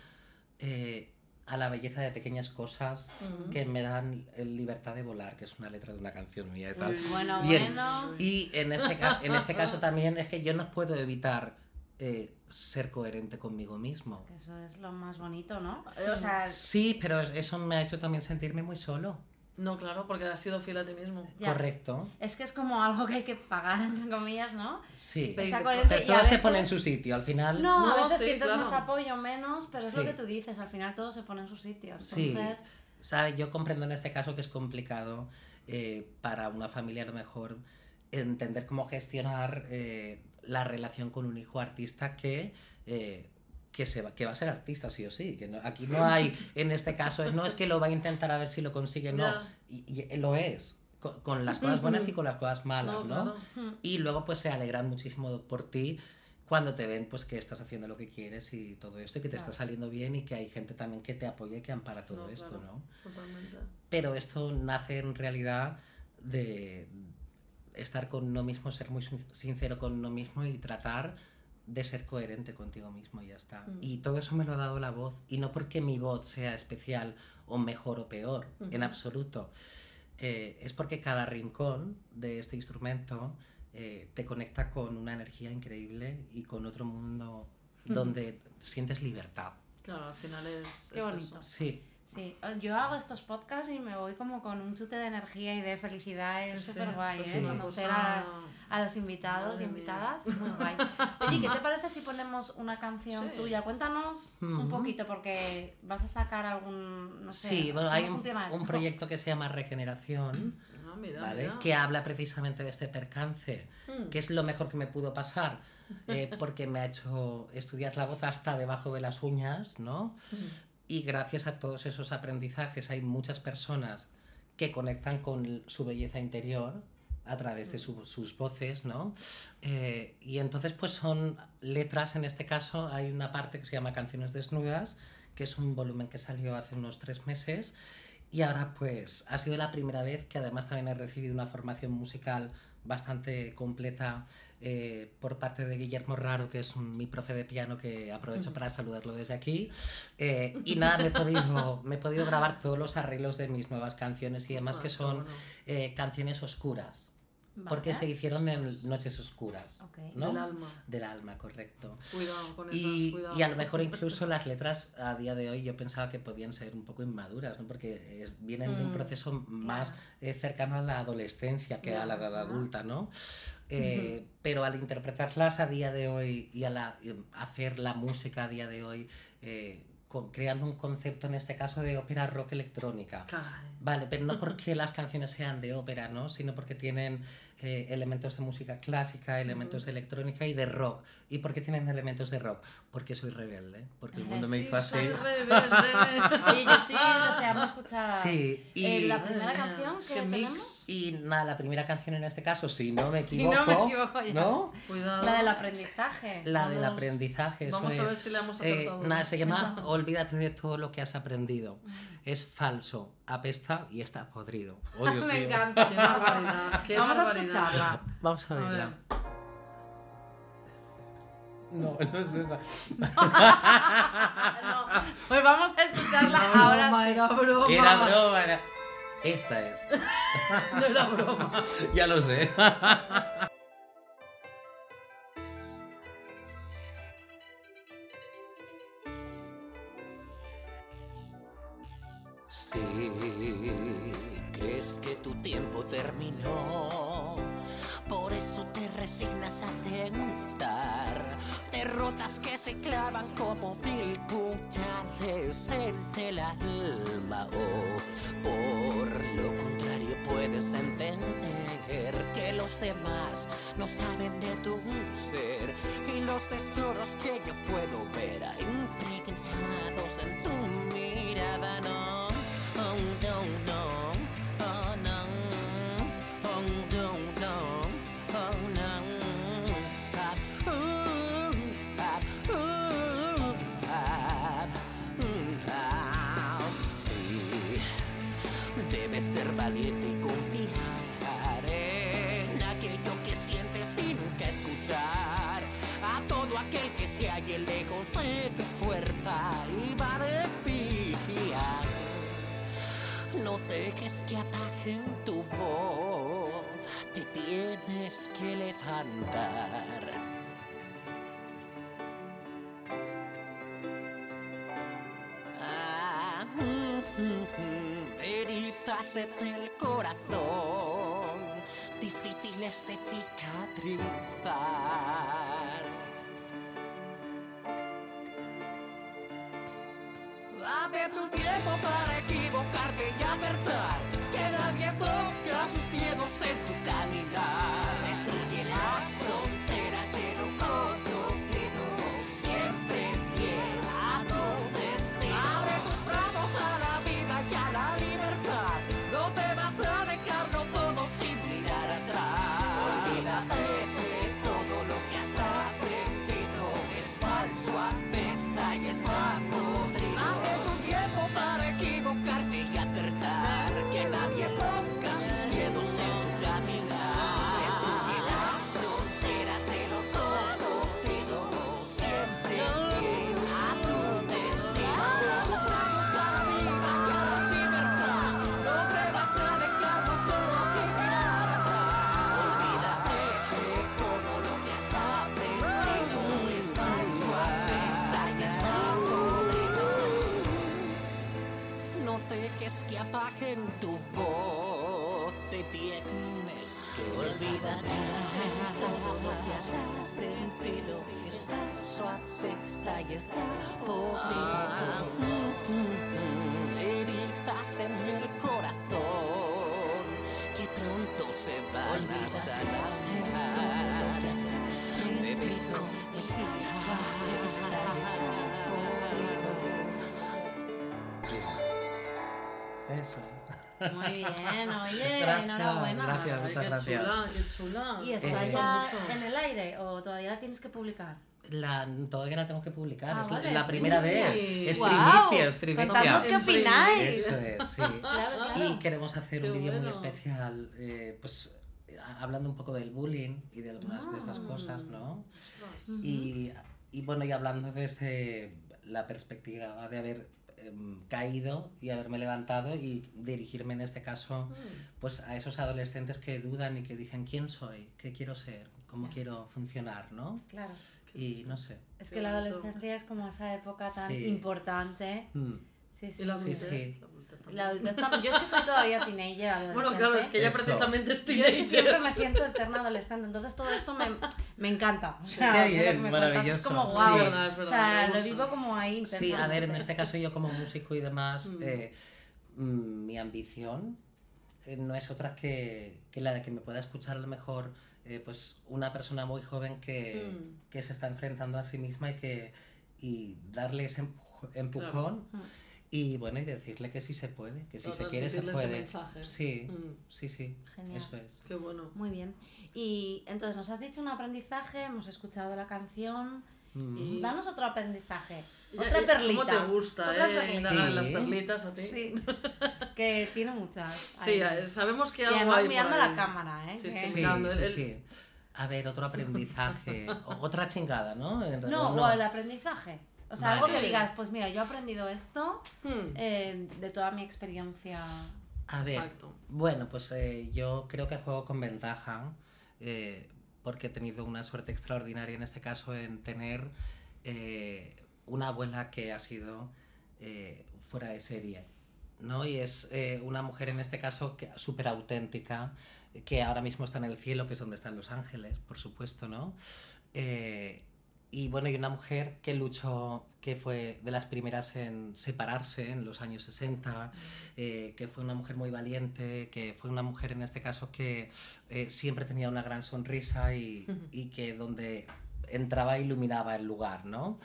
eh, a la belleza de pequeñas cosas Ujú. que me dan libertad de volar, que es una letra de una canción mía y tal. Uy, Bueno, Bien. bueno. Y en este, en este caso también es que yo no puedo evitar eh, ser coherente conmigo mismo. Que eso es lo más bonito, ¿no? O sea, Sí, pero eso me ha hecho también sentirme muy solo. No, claro, porque has sido fiel a ti mismo. ya. Correcto. Es que es como algo que hay que pagar, entre comillas, ¿no? Sí. Pero- a todo se veces- pone en su sitio. Al final, No, a No, veces sí, sientes claro. más apoyo, menos, pero es lo Sí. que tú dices, al final todo se pone en su sitio. Sí. Entonces, ¿sabes? Yo comprendo en este caso que es complicado eh, para una familia a lo mejor entender cómo gestionar eh, la relación con un hijo artista que... eh, que, se va, que va a ser artista sí o sí, que no- aquí no hay, en este caso, no es que lo va a intentar a ver si lo consigue, no, y, y lo es, con, con las cosas buenas y con las cosas malas, No, ¿no? claro. Y luego pues se alegran muchísimo por ti cuando te ven pues que estás haciendo lo que quieres y todo esto y que te Claro. está saliendo bien y que hay gente también que te apoya y que ampara todo esto, claro. ¿no? Totalmente. Pero esto nace en realidad de estar con uno mismo, ser muy sin- sincero con uno mismo y tratar de ser coherente contigo mismo y ya está. Mm. Y todo eso me lo ha dado la voz y no porque mi voz sea especial o mejor o peor, en Ujú. absoluto. Eh, es porque cada rincón de este instrumento eh, te conecta con una energía increíble y con otro mundo donde sientes libertad. Claro, al final es. Qué es bonito. eso. Sí, sí, yo hago estos podcasts y me voy como con un chute de energía y de felicidad, es Sí, sí, súper guay, es ¿eh? una Conocer cosa- a, a los invitados Madre y mía. invitadas, muy guay. Oye, ¿qué te parece si ponemos una canción Sí. tuya? Cuéntanos un Ujú. poquito, porque vas a sacar algún, no sé, sí bueno, ¿cómo hay un, un proyecto que se llama Regeneración. Ah, mira, ¿vale? mira. Que habla precisamente de este percance, Mm. que es lo mejor que me pudo pasar, eh, porque me ha hecho estudiar la voz hasta debajo de las uñas, ¿no? Mm. Y gracias a todos esos aprendizajes hay muchas personas que conectan con su belleza interior a través de su- sus voces, ¿no? Eh, y entonces pues son letras, en este caso hay una parte que se llama Canciones Desnudas, que es un volumen que salió hace unos tres meses y ahora pues ha sido la primera vez que además también he recibido una formación musical bastante completa eh, por parte de Guillermo Raro, que es un- mi profe de piano que aprovecho para saludarlo desde aquí. Eh, y nada, me he, podido, me he podido grabar todos los arreglos de mis nuevas canciones y demás que son eh, canciones oscuras. Porque Vale. se hicieron en Noches Oscuras. Ok. ¿no? Del alma. Del alma, correcto. Cuidado con esas, Y, cuidado. y a lo mejor incluso las letras a día de hoy yo pensaba que podían ser un poco inmaduras, ¿no? porque eh, vienen de un Mm, proceso más eh, cercano a la adolescencia que a la edad adulta, ¿no? Eh, Pero al interpretarlas a día de hoy y al hacer la música a día de hoy, eh, con- creando un concepto en este caso de ópera rock electrónica. Vale, pero no porque las canciones sean de ópera, ¿no? Sino porque tienen eh, elementos de música clásica, elementos de electrónica y de rock. ¿Y por qué tienen elementos de rock? Porque soy rebelde, porque el mundo me Sí, hizo así. soy rebelde. Oye, yo estoy deseando escuchar Sí, y, eh, la primera canción que tenemos. y nada, la primera canción en este caso, si no me Si equivoco, no me equivoco ya. ¿no? Cuidado. La del aprendizaje. La del Vamos- aprendizaje, eso Vamos a ver es. si le hemos Eh, acertado. nada, se llama Olvídate de todo lo que has aprendido. Es falso, apesta y está podrido. Oh, Dios me mío. encanta. Qué barbaridad. Qué Vamos a escucharla. Vamos a A verla. ver. No, no es esa. No, pues vamos a escucharla Era ahora. broma, sí. era broma. Era broma, era. Esta es. No era broma. ya lo sé. En ser valiente y confiar en aquello que sientes sin nunca escuchar a todo aquel que se halle lejos de tu fuerza y va de pillar. No dejes que apaguen tu voz, te tienes que levantar. En el corazón, difíciles de cicatrizar. Dame tu tiempo para equivocarte y apertar, que nadie ponga Está suave, está y está podrido. Heridas en el corazón que pronto se van a sanar. Debes Eso es. Muy bien, oye, Gracias, enhorabuena. gracias. Ay, muchas qué gracias. chula, qué chula. ¿Y Me está Eh, ya mucho. en el aire o todavía la tienes que publicar? La, todavía la tengo que publicar, Ah, es la- vale, la, es primera primicia. vez. Es ¡Guau! primicia, es primicia. Qué opináis. Eso es, sí. Claro, Y queremos hacer Qué un vídeo muy especial, eh, pues hablando un poco del bullying y de algunas de estas cosas, ¿no? Y, y bueno, y hablando desde la perspectiva de haber em, caído y haberme levantado y dirigirme en este caso Mm. pues a esos adolescentes que dudan y que dicen quién soy, qué quiero ser, cómo Ya. quiero funcionar, ¿no? Claro. Y no sé. Es que la adolescencia es como esa época tan Sí. importante. Mm. Sí, sí, Y la sí. adultez, sí. la adultez Yo es que soy todavía teenager, adolescente. Bueno, claro, es que ella precisamente es Yo es que teenager. siempre me siento eterna adolescente, entonces todo esto me, me encanta. O sea, lo que bien, me maravilloso. Es como guau. Es verdad, es verdad, O sea, lo vivo como ahí Sí, a ver, en este caso yo como músico y demás, Mm. eh, mm, mi ambición eh, no es otra que, que la de que me pueda escuchar a lo mejor eh, pues una persona muy joven que, Mm. que se está enfrentando a sí misma y que y darle ese empuj- empujón Mm. y bueno y decirle que sí se puede que si O se quiere se ese puede mensaje. sí Mm. sí sí Genial. eso es Qué bueno. Muy bien. Y entonces nos has dicho un aprendizaje, hemos escuchado la canción. Mm. Y- Danos otro aprendizaje. Otra ya- perlita. ¿Cómo te gusta, eh? indagar en las perlitas a ti. Sí. que tiene muchas. Sí, ahí. eh, sabemos que Y algo además hay mirando la cámara, ¿eh? Sí, sí. sí, mirando sí, el- sí. a ver otro aprendizaje otra chingada no En No, o el aprendizaje. O sea, algo que digas, pues mira, yo he aprendido esto Hmm, eh, de toda mi experiencia. a ver Exacto. Bueno, pues eh, yo creo que juego con ventaja, eh, porque he tenido una suerte extraordinaria en este caso en tener eh, una abuela que ha sido eh, fuera de serie, ¿no? Y es eh, una mujer en este caso que- súper auténtica, que ahora mismo está en el cielo, que es donde están los ángeles, por supuesto, ¿no? Eh, y bueno, y una mujer que luchó, que fue de las primeras en separarse en los años 60, eh, que fue una mujer muy valiente, que fue una mujer en este caso que eh, siempre tenía una gran sonrisa y, y que donde entraba iluminaba el lugar, ¿no?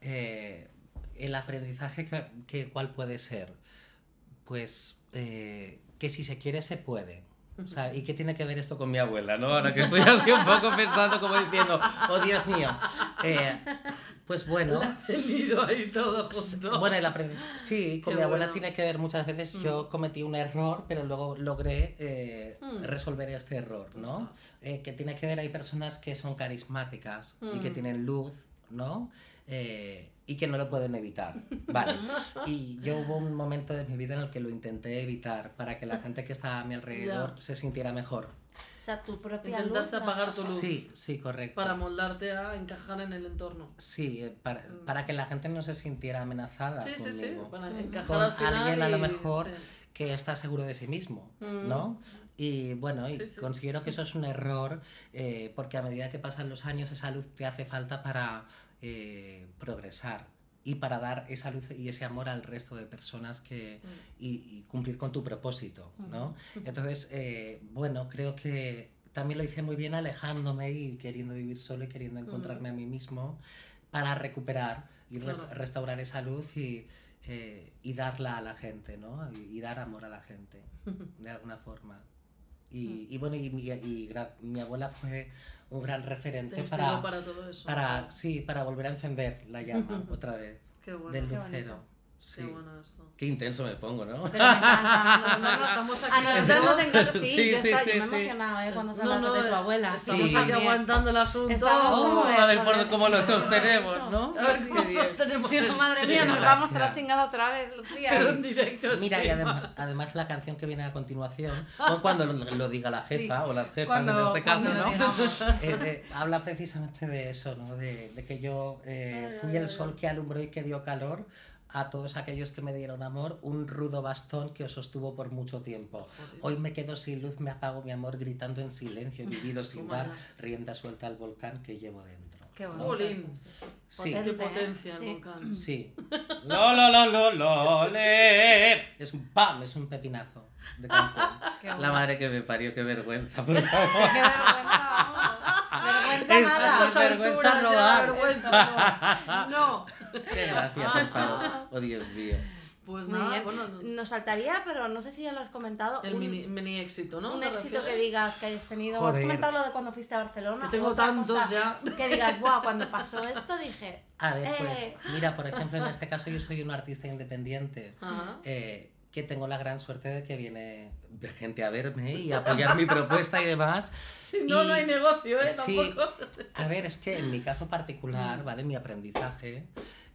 Eh, el aprendizaje, que, que ¿cuál puede ser? Pues eh, que si se quiere, se puede. O sea, ¿y qué tiene que ver esto con mi abuela, no? Ahora que estoy así un poco pensando, como diciendo, oh Dios mío. Eh, pues bueno. Tenido ahí todo junto. Bueno, el sí, con Qué mi abuela bueno. tiene que ver muchas veces. Yo cometí un error, pero luego logré eh, Mm. resolver este error, ¿no? Eh, que tiene que ver, hay personas que son carismáticas y que Mm. tienen luz, ¿no? Eh, y que no lo pueden evitar. Vale. Y yo hubo un momento de mi vida en el que lo intenté evitar para que la gente que estaba a mi alrededor Ya. se sintiera mejor. O sea, tu propia Intentaste luz, apagar tu luz. Sí, sí, correcto. Para moldarte a encajar en el entorno. Sí, eh, para, para que la gente no se sintiera amenazada. Sí, sí, sí. conmigo. Para encajar Con al final. alguien a lo y- mejor sí. que está seguro de sí mismo, Mm. ¿no? Y bueno, y Sí, sí. considero que eso es un error eh, porque a medida que pasan los años esa luz te hace falta para eh, progresar y para dar esa luz y ese amor al resto de personas que, Mm. y, y cumplir con tu propósito, ¿no? Entonces, eh, bueno, creo que también lo hice muy bien alejándome y queriendo vivir solo y queriendo encontrarme a mí mismo para recuperar y restaurar esa luz y, eh, y darla a la gente, ¿no? Y, y dar amor a la gente, de alguna forma. Y, y bueno, y, mi- y gra- mi abuela fue un gran referente para, para todo eso. para, sí, para volver a encender la llama otra vez Qué bueno. del Qué lucero. Sí. Qué bueno esto. Qué intenso me pongo, ¿no? Pero me encanta. No, no, no, Estamos aquí a nosotros nos encanta. Sí, Sí, yo, sí, estaba- sí, yo me he emocionado ¿eh? cuando se No, no, de tu abuela. Estamos Sí. aquí aguantando el asunto. Estamos Oh, a ver por cómo lo sostenemos, ¿no? A ver cómo sostenemos Digo, esto. madre mía, nos vamos a la chingada otra vez, Lucía. Pero en directo. Mira, y además, además la canción que viene a continuación, o cuando lo, lo diga la jefa o las jefas Cuando- en este caso, ¿no? Eh, eh, habla precisamente de eso, ¿no? De, de que yo eh, fui el sol que alumbró y que dio calor a todos aquellos que me dieron amor, un rudo bastón que os sostuvo por mucho tiempo. Hoy me quedo sin luz, me apago mi amor, gritando en silencio, he vivido sin dar rienda suelta al volcán que llevo dentro. Qué bonito. Sí, Qué Potente, ¿eh? potencia el Sí. volcán. sí. Lo, lo, lo, lo, lo, le. Es un pam, es un pepinazo de. Qué La madre que me parió, qué vergüenza, por favor. Qué vergüenza, vamos. Vergüenza nada. Vergüenza alturas no vergüenza. No. Qué gracia, por favor. Oh, Dios mío. Pues nada, bien. bueno, nos- Nos faltaría, pero no sé si ya lo has comentado, el un, mini, mini éxito, ¿no? un ¿Te éxito refieres? que digas que hayas tenido. Has Joder. comentado lo de cuando fuiste a Barcelona. Que tengo tantos ya. Que digas, guau, cuando pasó esto dije, A ver, pues, Eh. mira, por ejemplo, en este caso yo soy un artista independiente. Ajá. eh, que tengo la gran suerte de que viene de gente a verme y a apoyar mi propuesta y demás. Si no, Y- no hay negocio, ¿eh? sí. Tampoco. A ver, es que en mi caso particular, ¿vale? Mi aprendizaje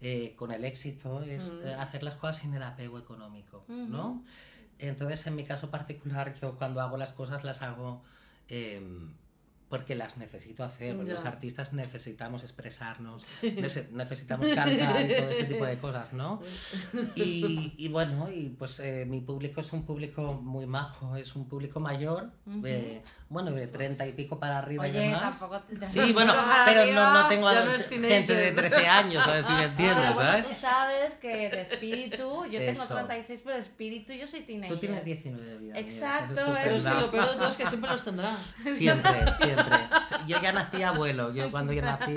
eh, con el éxito es Mm. eh, hacer las cosas sin el apego económico. ¿no? Entonces, en mi caso particular, yo cuando hago las cosas las hago em, porque las necesito hacer, porque los artistas necesitamos expresarnos, Sí. nece- necesitamos cantar y todo este tipo de cosas, ¿no? Y, y bueno, y pues eh, mi público es un público muy majo, es un público mayor, Ujú. eh, bueno, de treinta y pico para arriba y oye, demás. tampoco te Sí, bueno, pero no, no tengo a- no es gente de teenager. 13 años, a ver si me entiendes, bueno, ¿sabes? tú sabes que de espíritu, yo tengo Eso. 36, pero de espíritu yo soy teenager. Tú tienes 19 vida mía, Exacto, estás Pero es que lo peor de todo es que siempre los tendrá. Siempre, siempre. Yo ya nací abuelo, yo cuando yo nací,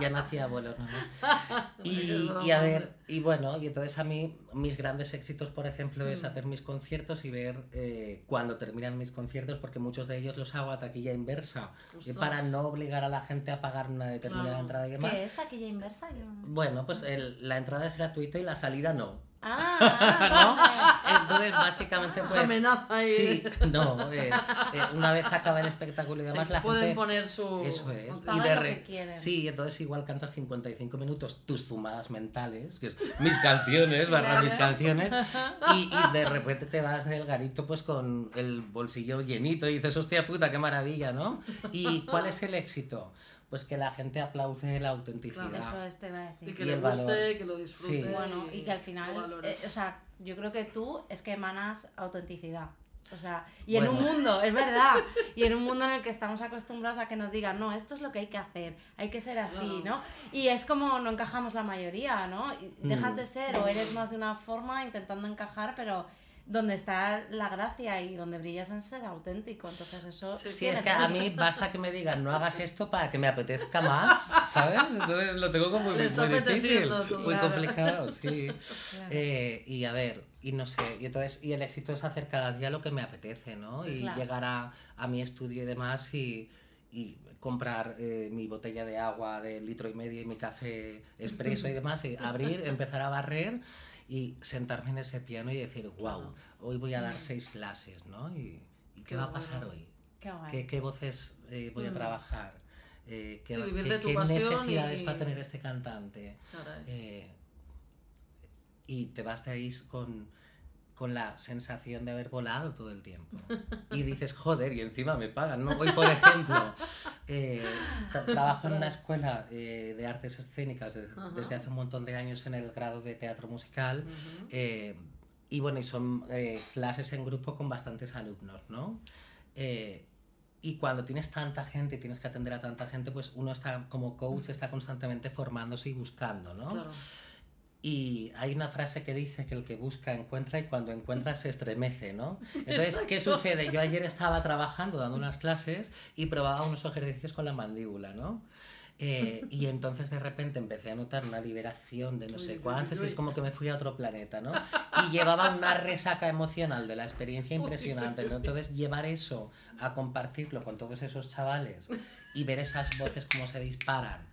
ya nací abuelo. ¿no? Y, y a ver, y bueno, y entonces a mí mis grandes éxitos, por ejemplo, es hacer mis conciertos y ver eh, cuando terminan mis conciertos, porque muchos de ellos los hago a taquilla inversa, eh, para no obligar a la gente a pagar una determinada Claro. entrada y demás. ¿Qué es taquilla inversa? Bueno, pues el- la entrada es gratuita y la salida no. Ah, ¿no? ah, Entonces, básicamente, pues. amenaza ahí. Sí, no. eh, eh, una vez acaba el espectáculo y Sí, demás, la pueden gente. poner su. Eso es. Y de re- que. Sí, entonces igual cantas 55 minutos tus fumadas mentales, que es mis canciones, barra mis canciones, y, y de repente te vas en el garito pues con el bolsillo llenito y dices, hostia puta, qué maravilla, ¿no? ¿Y cuál es el éxito? Pues que la gente aplaude la autenticidad. Eso es, te iba a decir. Y que Y le guste, valor. que lo disfrute. Sí. Bueno, y que al final, eh, o sea, yo creo que tú es que emanas autenticidad. O sea, y en un Bueno. mundo, es verdad, y en un mundo en el que estamos acostumbrados a que nos digan, no, esto es lo que hay que hacer, hay que ser así, Claro. ¿no? Y es como no encajamos la mayoría, ¿no? Dejas Mm. de ser o eres más de una forma intentando encajar, pero donde está la gracia y donde brillas en ser auténtico, entonces eso Sí, Sí, es que a mí basta que me digan no hagas esto para que me apetezca más, ¿sabes? Entonces lo tengo como muy, muy difícil, todo. muy Claro. complicado, sí. Claro. Eh, y a ver, y no sé, y entonces, y el éxito es hacer cada día lo que me apetece, ¿no? Sí, y claro. llegar a, a mi estudio y demás y, y comprar eh, mi botella de agua de litro y medio y mi café expreso y demás, y abrir, empezar a barrer y sentarme en ese piano y decir, wow, hoy voy a dar seis clases, ¿no? Y, y ¿qué, Qué va a pasar hoy? Qué guay. ¿Qué, qué voces eh, voy a Mm. trabajar? Eh, ¿Qué, Sí, necesidades y- va a tener este cantante? Eh, y te vas de ahí con, con la sensación de haber volado todo el tiempo. Y dices, joder, y encima me pagan, ¿no? Hoy, por ejemplo, eh, tra- trabajo en una escuela eh, de artes escénicas de- Ajá. desde hace un montón de años en el grado de teatro musical. Ujú. eh, y bueno, y son eh, clases en grupo con bastantes alumnos, ¿no? Y cuando tienes tanta gente y tienes que atender a tanta gente, pues uno está como coach, está constantemente formándose y buscando, ¿no? Claro. Y hay una frase que dice que el que busca encuentra y cuando encuentra se estremece, ¿no? Entonces, ¿qué sucede? Yo ayer estaba trabajando, dando unas clases y probaba unos ejercicios con la mandíbula, ¿no? Eh, y entonces de repente empecé a notar una liberación de no sé cuántos y es como que me fui a otro planeta, ¿no? Y llevaba una resaca emocional de la experiencia impresionante, ¿no? Entonces llevar eso a compartirlo con todos esos chavales y ver esas voces como se disparan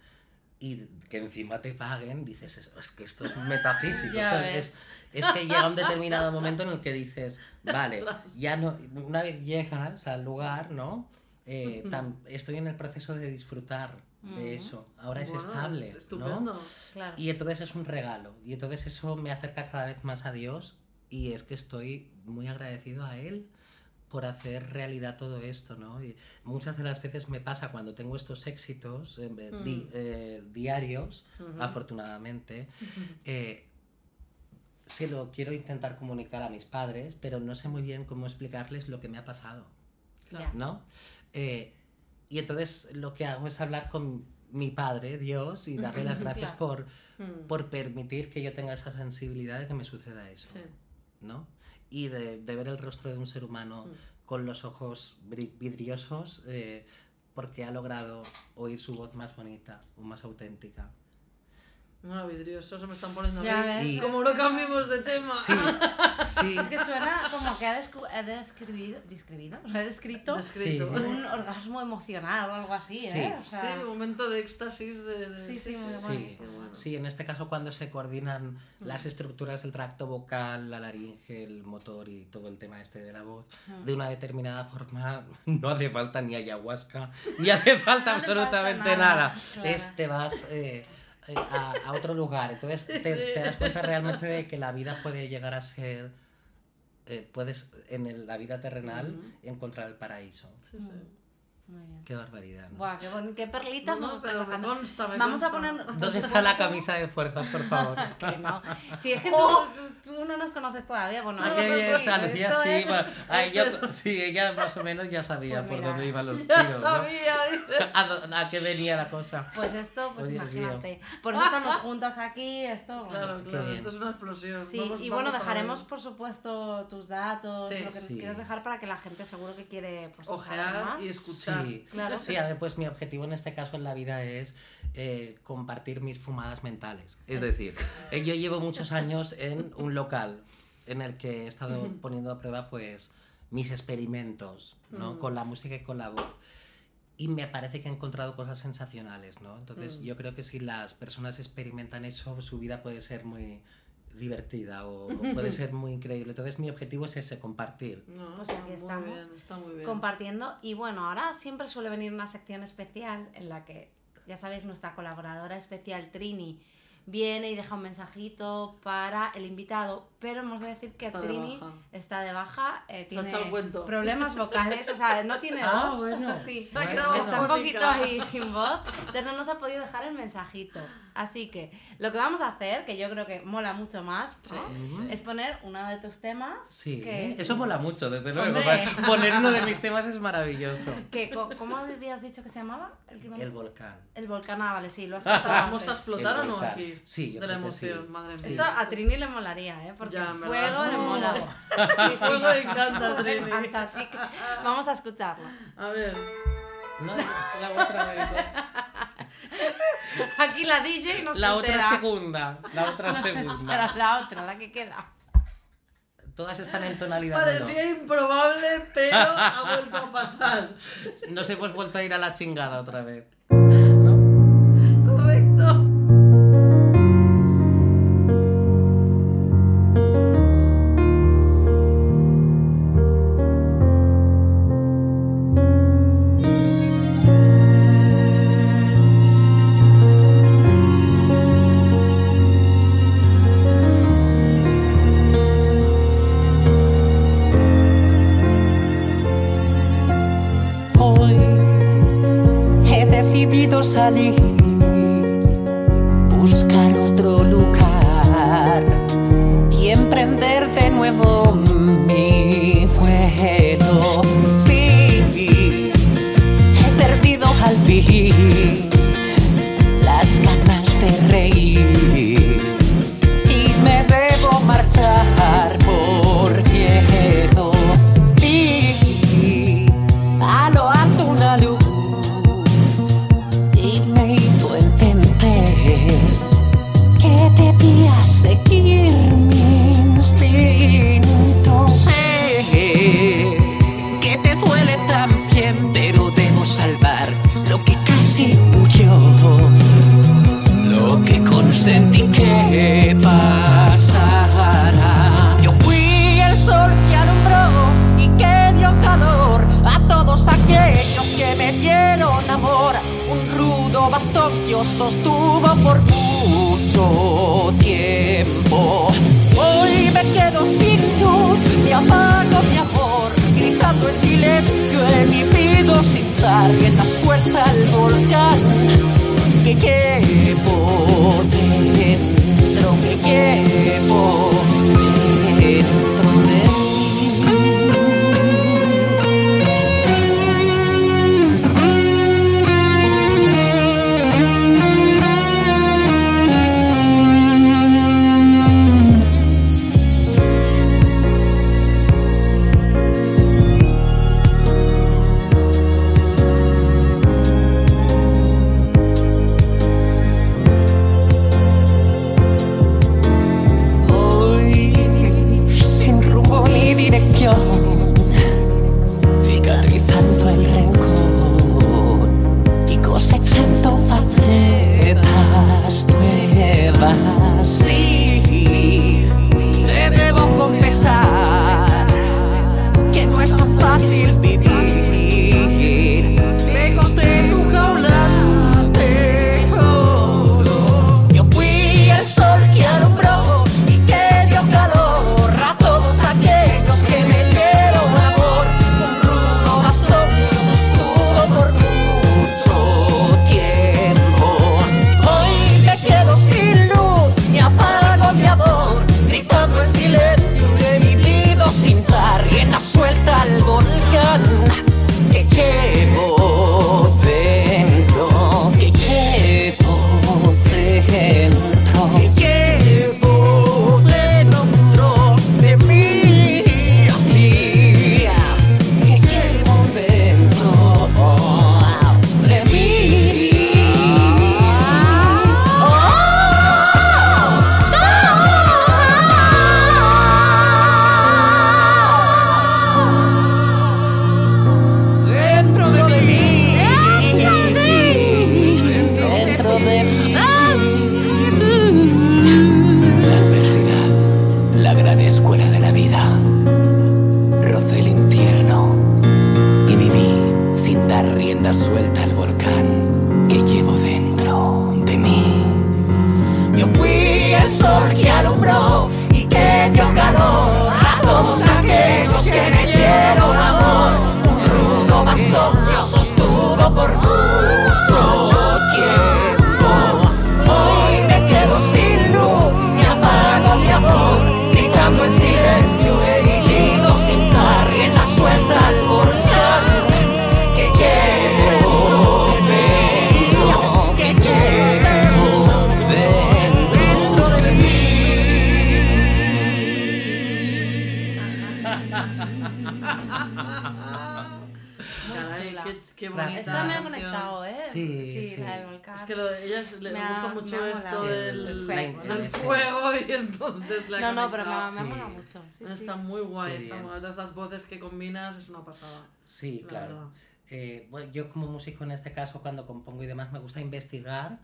y que encima te paguen, dices, es, es que esto es metafísico, esto es, es que llega un determinado momento en el que dices, vale, ya no, una vez llegas al lugar, ¿no? Eh, tam- estoy en el proceso de disfrutar de eso, ahora es Bueno, estable, es ¿no? estupendo. Claro. Y entonces es un regalo. Y entonces eso me acerca cada vez más a Dios. Y es que estoy muy agradecido a Él por hacer realidad todo esto, ¿no? Y muchas de las veces me pasa cuando tengo estos éxitos eh, di- Mm. eh, diarios, afortunadamente, eh, se lo quiero intentar comunicar a mis padres, pero no sé muy bien cómo explicarles lo que me ha pasado. Claro. ¿no? Eh, y entonces lo que hago es hablar con mi padre, Dios, y darle las gracias Claro. por, Mm. por permitir que yo tenga esa sensibilidad de que me suceda eso, Sí. ¿No? Y de, de ver el rostro de un ser humano Mm. con los ojos vidriosos eh, porque ha logrado oír su voz más bonita o más auténtica. No, vidrioso, se me están poniendo ves. Y- Como no cambiemos de tema. Sí, sí, Es que suena como que ha, ha describido, describido, o sea, ha descrito Descrito. Sí. un orgasmo emocional o algo así, Sí. ¿eh? O Sí, sea, un momento de éxtasis de... de- Sí, sí, muy Sí, bueno, sí, en este caso cuando se coordinan las estructuras del tracto vocal, la laringe, el motor y todo el tema este de la voz Mm. de una determinada forma, no hace falta ni ayahuasca, ni hace falta No hace falta absolutamente nada, nada. claro. Es, te vas eh, a, a otro lugar. Entonces te, te das cuenta realmente de que la vida puede llegar a ser... eh, puedes en el- la vida terrenal encontrar el paraíso. Sí, sí. Muy bien. Qué barbaridad. ¿no? Buah, qué, perlitas No, nos no, estás pero me dejando. consta, me Vamos a poner... ¿Dónde está la camisa de fuerzas, por favor? Que no. Si es que tú, Oh. tú- tú no nos conoces todavía, bueno, Ah, no, qué no, bien, o sí, sea, Lucía sí, es- bueno, ay, yo- sí, ella más o menos ya sabía Pues por mira, dónde iban los Ya tiros, ¿no? sabía, dice. A, qué venía la cosa. Pues esto, pues Oh, imagínate. Por eso estamos juntas aquí, esto... bueno. Claro, Qué claro, esto es una explosión. Sí, Vamos- y vamos bueno, dejaremos por supuesto tus datos, Sí. lo que nos quieras dejar para que la gente seguro que quiere pues, Ojear y escuchar. Sí, Claro. sí, a ver, pues mi objetivo en este caso en la vida es eh, compartir mis fumadas mentales. Es decir, eh, yo llevo muchos años en un local en el que he estado poniendo a prueba pues mis experimentos, ¿no? Mm. Con la música y con la voz. Y me parece que he encontrado cosas sensacionales, ¿no? Entonces Mm. yo creo que si las personas experimentan eso, su vida puede ser muy divertida o puede ser muy increíble. Entonces mi objetivo es ese, compartir. No, Pues está aquí muy estamos. bien, está muy bien. compartiendo. Y bueno, ahora siempre suele venir una sección especial en la que, ya sabéis, nuestra colaboradora especial Trini viene y deja un mensajito para el invitado, pero hemos de decir que Está de Trini baja. está de baja, eh, tiene problemas vocales, o sea, no tiene Ah, voz. bueno. Sí. Bueno. Está un poquito ahí sin voz, entonces no nos ha podido dejar el mensajito. Así que lo que vamos a hacer, que yo creo que mola mucho más, ¿no? sí. es poner uno de tus temas. Sí, que, eso mola mucho, desde luego. Hombre. Poner uno de mis temas es maravilloso. que, co- ¿Cómo habías dicho que se llamaba? El, que El volcán. El volcán, ah, vale, sí, lo has ¿Vamos a explotar o no aquí? Sí, yo De la creo que sí. emoción, madre mía. Esto a Trini le molaría, ¿eh? Porque Ya, fuego le mola. Sí, sí. Fuego le encanta a Trini. encanta, así que vamos a escucharlo. A ver. No, la otra vez. Aquí la DJ nos La otra entera. segunda. La otra entera segunda. la otra, la que queda. Todas están en tonalidad menor. Parecía improbable, pero ha vuelto a pasar. Nos hemos vuelto a ir a la chingada otra vez. Caray, qué, qué bonita. Esta me ha canción. conectado, ¿eh? Sí, sí. la del volcán. Es que lo, ellas le, Me le ha- gusta mucho esto del, El fuego. del El fuego y entonces la No, no, pero me, me Sí. mola mucho. Sí, sí. Está muy guay, está. Todas estas voces que combinas es una pasada. Sí, la claro. verdad. Eh, bueno, yo como músico en este caso, cuando compongo y demás, me gusta investigar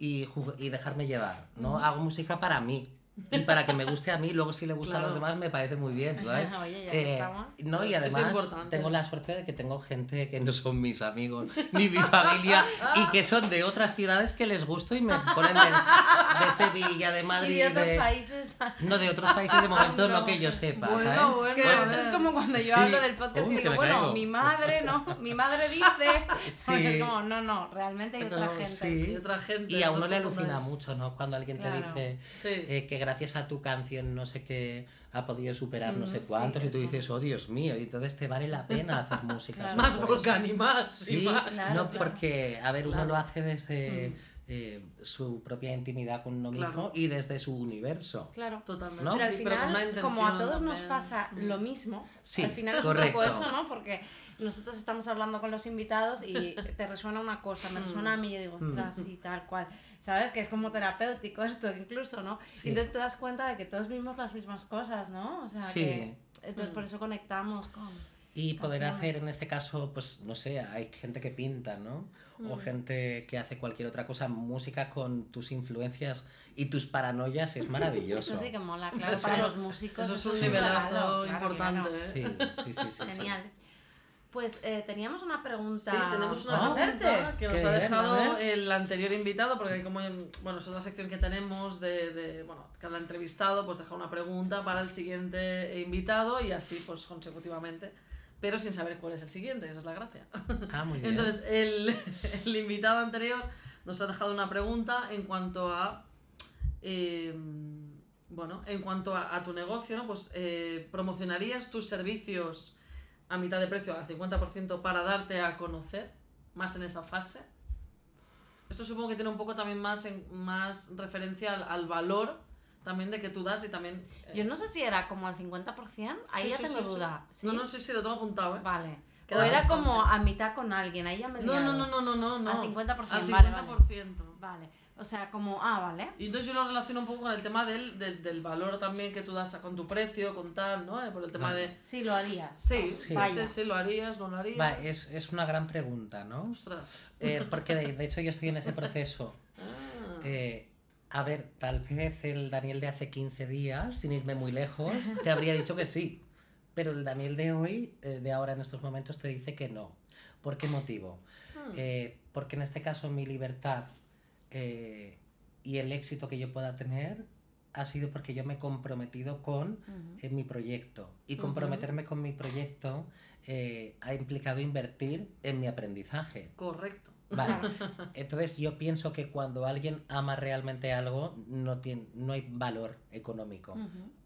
y, y dejarme llevar, ¿no? Hago música para mí y para que me guste a mí, luego si le gusta a los Claro. demás me parece muy bien, ¿sabes? Oye, ya estamos. no, y además tengo la suerte de que tengo gente que no son mis amigos ni mi familia y que son de otras ciudades que les gusto y me ponen de, de Sevilla, de Madrid, y de otros de- países. no de otros países de momento no, No. que yo sepa, Bueno, ¿sabes? bueno, ver. es como cuando yo Sí. hablo del podcast Uy, y digo, bueno, caigo. mi madre, ¿no? Mi madre dice. Sí. Es como, no, no, realmente hay otra gente. sí. Y otra gente. Y a no uno le alucina mucho, ¿no? Cuando alguien Claro. te dice Sí. eh, que gracias a tu canción no sé qué ha podido superar no Mm, sé sí, cuántos y tú eso. dices, oh Dios mío, y entonces te vale la pena hacer música. Claro. Más eso. y más. Sí, y más. Claro, no, claro. porque, a ver, uno lo hace desde eh, su propia intimidad con uno mismo Claro. y desde su universo. Claro. Totalmente. ¿No? Pero al Y- final, como a todos nos pasa Mm. lo mismo, Sí, al final es un poco eso, ¿no? Porque nosotros estamos hablando con los invitados y te resuena una cosa, me resuena a mí y digo, ostras, Mm. sí, tal cual. ¿Sabes? Que es como terapéutico esto incluso, ¿no? Sí. Y entonces te das cuenta de que todos vimos las mismas cosas, ¿no? O sea, Sí. que... Entonces Mm. por eso conectamos con... Y poder Canciones. hacer en este caso, pues no sé, hay gente que pinta, ¿no? O Mm. gente que hace cualquier otra cosa, música con tus influencias y tus paranoias es maravilloso. Eso sí que mola, claro, para los músicos. eso es un nivelazo claro, importante, claro. Sí, sí, sí, sí, sí. Genial. Pues eh, teníamos una pregunta. Sí, tenemos una pregunta que nos ha dejado el anterior invitado, porque hay como, bueno, es una sección que tenemos de, de, bueno, cada entrevistado pues deja una pregunta para el siguiente invitado y así pues consecutivamente, pero sin saber cuál es el siguiente, esa es la gracia. Ah, muy bien. Entonces, el, el invitado anterior nos ha dejado una pregunta en cuanto a. eh, bueno, en cuanto a, a tu negocio, ¿no? Pues eh, promocionarías tus servicios a mitad de precio, al 50%, para darte a conocer, más en esa fase. Esto supongo que tiene un poco también más, en, más referencia al, al valor también de que tú das y también... eh, Yo no sé si era como al 50%, ahí sí, ya sí, tengo sí, duda. No, no, sí, sí, lo tengo apuntado, ¿eh? Vale. O era bastante. como a mitad con alguien, ahí ya me he No, no, no, no, no, no, no. Al 50%, Al vale, 50%. Vale. O sea, como, ah, vale. Y entonces yo lo relaciono un poco con el tema del, del, del valor también que tú das a- con tu precio, con tal, ¿no? Eh, Por el tema Vale. de... Sí, lo harías. Sí, Sí. sí, sí, sí, lo harías, no lo harías. Va, es, es una gran pregunta, ¿no? Ostras. Eh, porque de, de hecho yo estoy en ese proceso. Ah. Eh, a ver, tal vez el Daniel de hace 15 días, sin irme muy lejos, te habría dicho que sí. Pero el Daniel de hoy, eh, de ahora en estos momentos, te dice que no. ¿Por qué motivo? Hmm. Eh, porque en este caso mi libertad eh, y el éxito que yo pueda tener ha sido porque yo me he comprometido con eh, mi proyecto. Y comprometerme con mi proyecto eh, ha implicado invertir en mi aprendizaje. Correcto. Vale. Entonces yo pienso que cuando alguien ama realmente algo, no, tiene, no hay valor económico.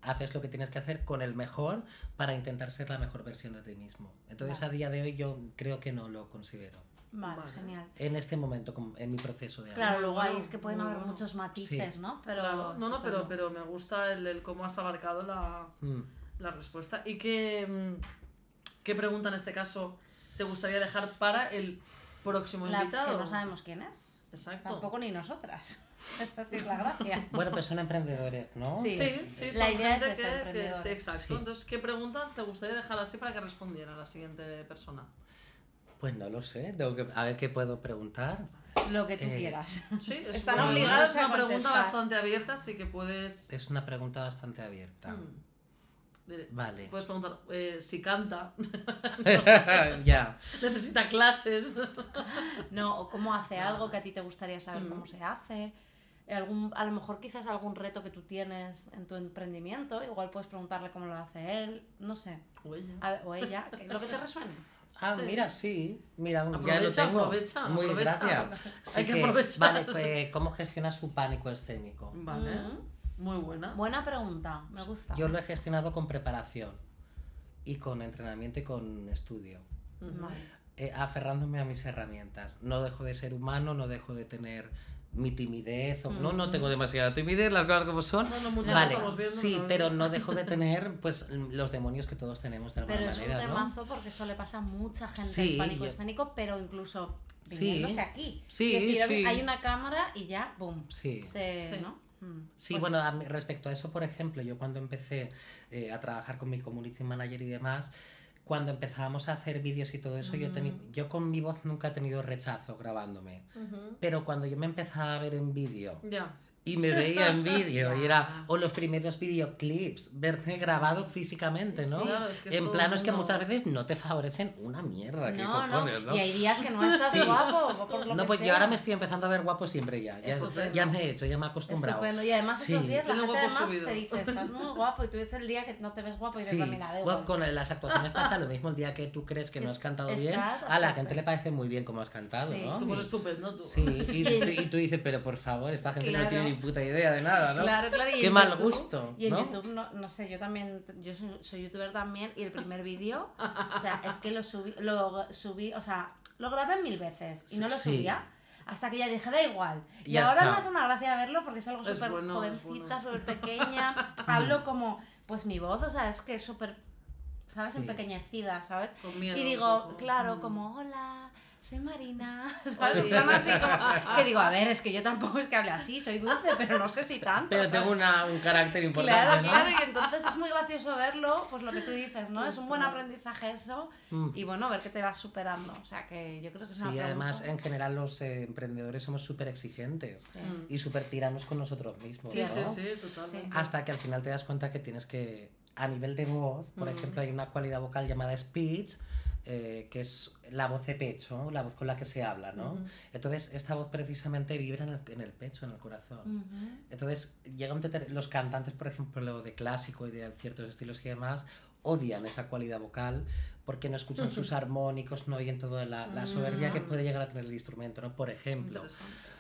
Haces lo que tienes que hacer con el mejor para intentar ser la mejor versión de ti mismo. Entonces a día de hoy yo creo que no lo considero. Vale, Vale. genial. En este momento, como en mi proceso de Claro, luego ahí es que pueden muy haber bueno. muchos matices, Sí. ¿no? Pero Claro. No, no, pero, pero me gusta el, el cómo has abarcado la, Mm. la respuesta. ¿Y qué, mm, qué pregunta en este caso te gustaría dejar para el próximo La- invitado? que no sabemos quién es. Exacto. Tampoco ni nosotras. Esta sí es la gracia. Bueno, pues son emprendedores, ¿no? Sí. Sí, sí, La son idea es gente que, sí, exacto. Sí. Entonces, ¿qué pregunta te gustaría dejar así para que respondiera la siguiente persona? Pues no lo sé. Tengo que, a ver qué puedo preguntar. Lo que tú Eh, quieras. Sí, es Están una- obligados es a una pregunta bastante abierta, así que puedes. Es una pregunta bastante abierta. Mm. Vale. Puedes preguntar eh, si canta, ya. necesita clases. No, o cómo hace algo que a ti te gustaría saber Mm. cómo se hace. Algún, a lo mejor quizás algún reto que tú tienes en tu emprendimiento, igual puedes preguntarle cómo lo hace él, no sé, O ella. A o ella, que- lo que te resuene. Ah, Sí. mira, sí. Mira, ya lo Aprovecha, tengo. aprovecha, Muy aprovecha. gracias. Hay que aprovechar. Vale, pues, ¿cómo gestiona su pánico escénico? Vale, Mm. muy buena. Buena pregunta, me gusta. Yo lo he gestionado con preparación y con entrenamiento y con estudio, Ujú. Vale. eh, aferrándome a mis herramientas. No dejo de ser humano, no dejo de tener mi timidez. o- No, no tengo demasiada timidez, las cosas como son. No, no, muchas Vale, estamos viendo, sí, no- pero no dejo de tener pues los demonios que todos tenemos de alguna Pero es un manera, ¿no? temazo porque eso le pasa a mucha gente Sí, pánico yo- escénico, pero incluso Sí. viniéndose aquí. Sí, Es decir, sí. hay una cámara y ya, boom. Sí. Se, Sí. ¿no? Mm. Sí, Pues- bueno, a mí- respecto a eso, por ejemplo, yo cuando empecé eh, a trabajar con mi community manager y demás, cuando empezábamos a hacer vídeos y todo eso, yo, teni- yo con mi voz nunca he tenido rechazo grabándome. Pero cuando yo me empezaba a ver en vídeo Ya. Y me veía en vídeo y era, o los primeros videoclips, verme grabado físicamente, Sí, ¿no? sí. Claro, es que es en planos que muchas veces no te favorecen una mierda. ¿qué No, no, cojones, no? y hay días que no estás Sí. guapo, por lo No, que pues yo sea. ahora me estoy empezando a ver guapo siempre ya. Ya, ya me he hecho, ya me he acostumbrado. Estupendo. Y además esos Sí. días la gente además subido. te dice, estás muy guapo y tú es el día que no te ves guapo y Sí, dices, mira, da bueno, con las actuaciones pasa lo mismo el día que tú crees que no has cantado bien, Estás a a la gente le parece muy bien como has cantado, Sí. ¿no? Tú pues estupendo, tú. Sí, y, Y- tú- dices, pero por favor, esta gente no tiene ni puta idea de nada, ¿no? Claro, claro. Y Qué mal YouTube- gusto, Y en ¿no? YouTube, no, no sé, yo también, yo soy, soy youtuber también y el primer vídeo, o sea, es que lo subí, lo subí, o sea, lo grabé mil veces y no lo Sí. subía. Hasta que ya dije, da igual. Y Ya ahora está. me hace una gracia verlo porque es algo súper bueno, jovencita, bueno. súper pequeña. Hablo como, pues mi voz, o sea, es que es súper, ¿sabes? Sí. Empequeñecida, ¿sabes? Con miedo Y digo, claro, Mm. como, hola, soy Marina, ¿sabes? En plan así como, que digo, a ver, es que yo tampoco es que hable así, soy dulce, pero no sé si tanto. Pero tengo una, un carácter importante, Claro, ¿no? claro, y entonces es muy gracioso verlo, pues lo que tú dices, ¿no? Es un buen aprendizaje eso, Mm. y bueno, ver que te vas superando, o sea que yo creo que es una Sí, además en general los eh, emprendedores somos súper exigentes Sí. Y súper tiranos con nosotros mismos. Sí, ¿no? sí, sí, totalmente. Hasta que al final te das cuenta que tienes que, a nivel de voz, por Mm. ejemplo, hay una cualidad vocal llamada speech, eh, que es la voz de pecho, la voz con la que se habla, ¿no? Ujú. Entonces, esta voz precisamente vibra en el, en el pecho, en el corazón. Ujú. Entonces, llega un los cantantes, por ejemplo, de clásico y de ciertos estilos y demás, odian esa cualidad vocal porque no escuchan sus armónicos, no oyen toda la, la soberbia que Mm. puede llegar a tener el instrumento, ¿no? Por ejemplo. Interesante.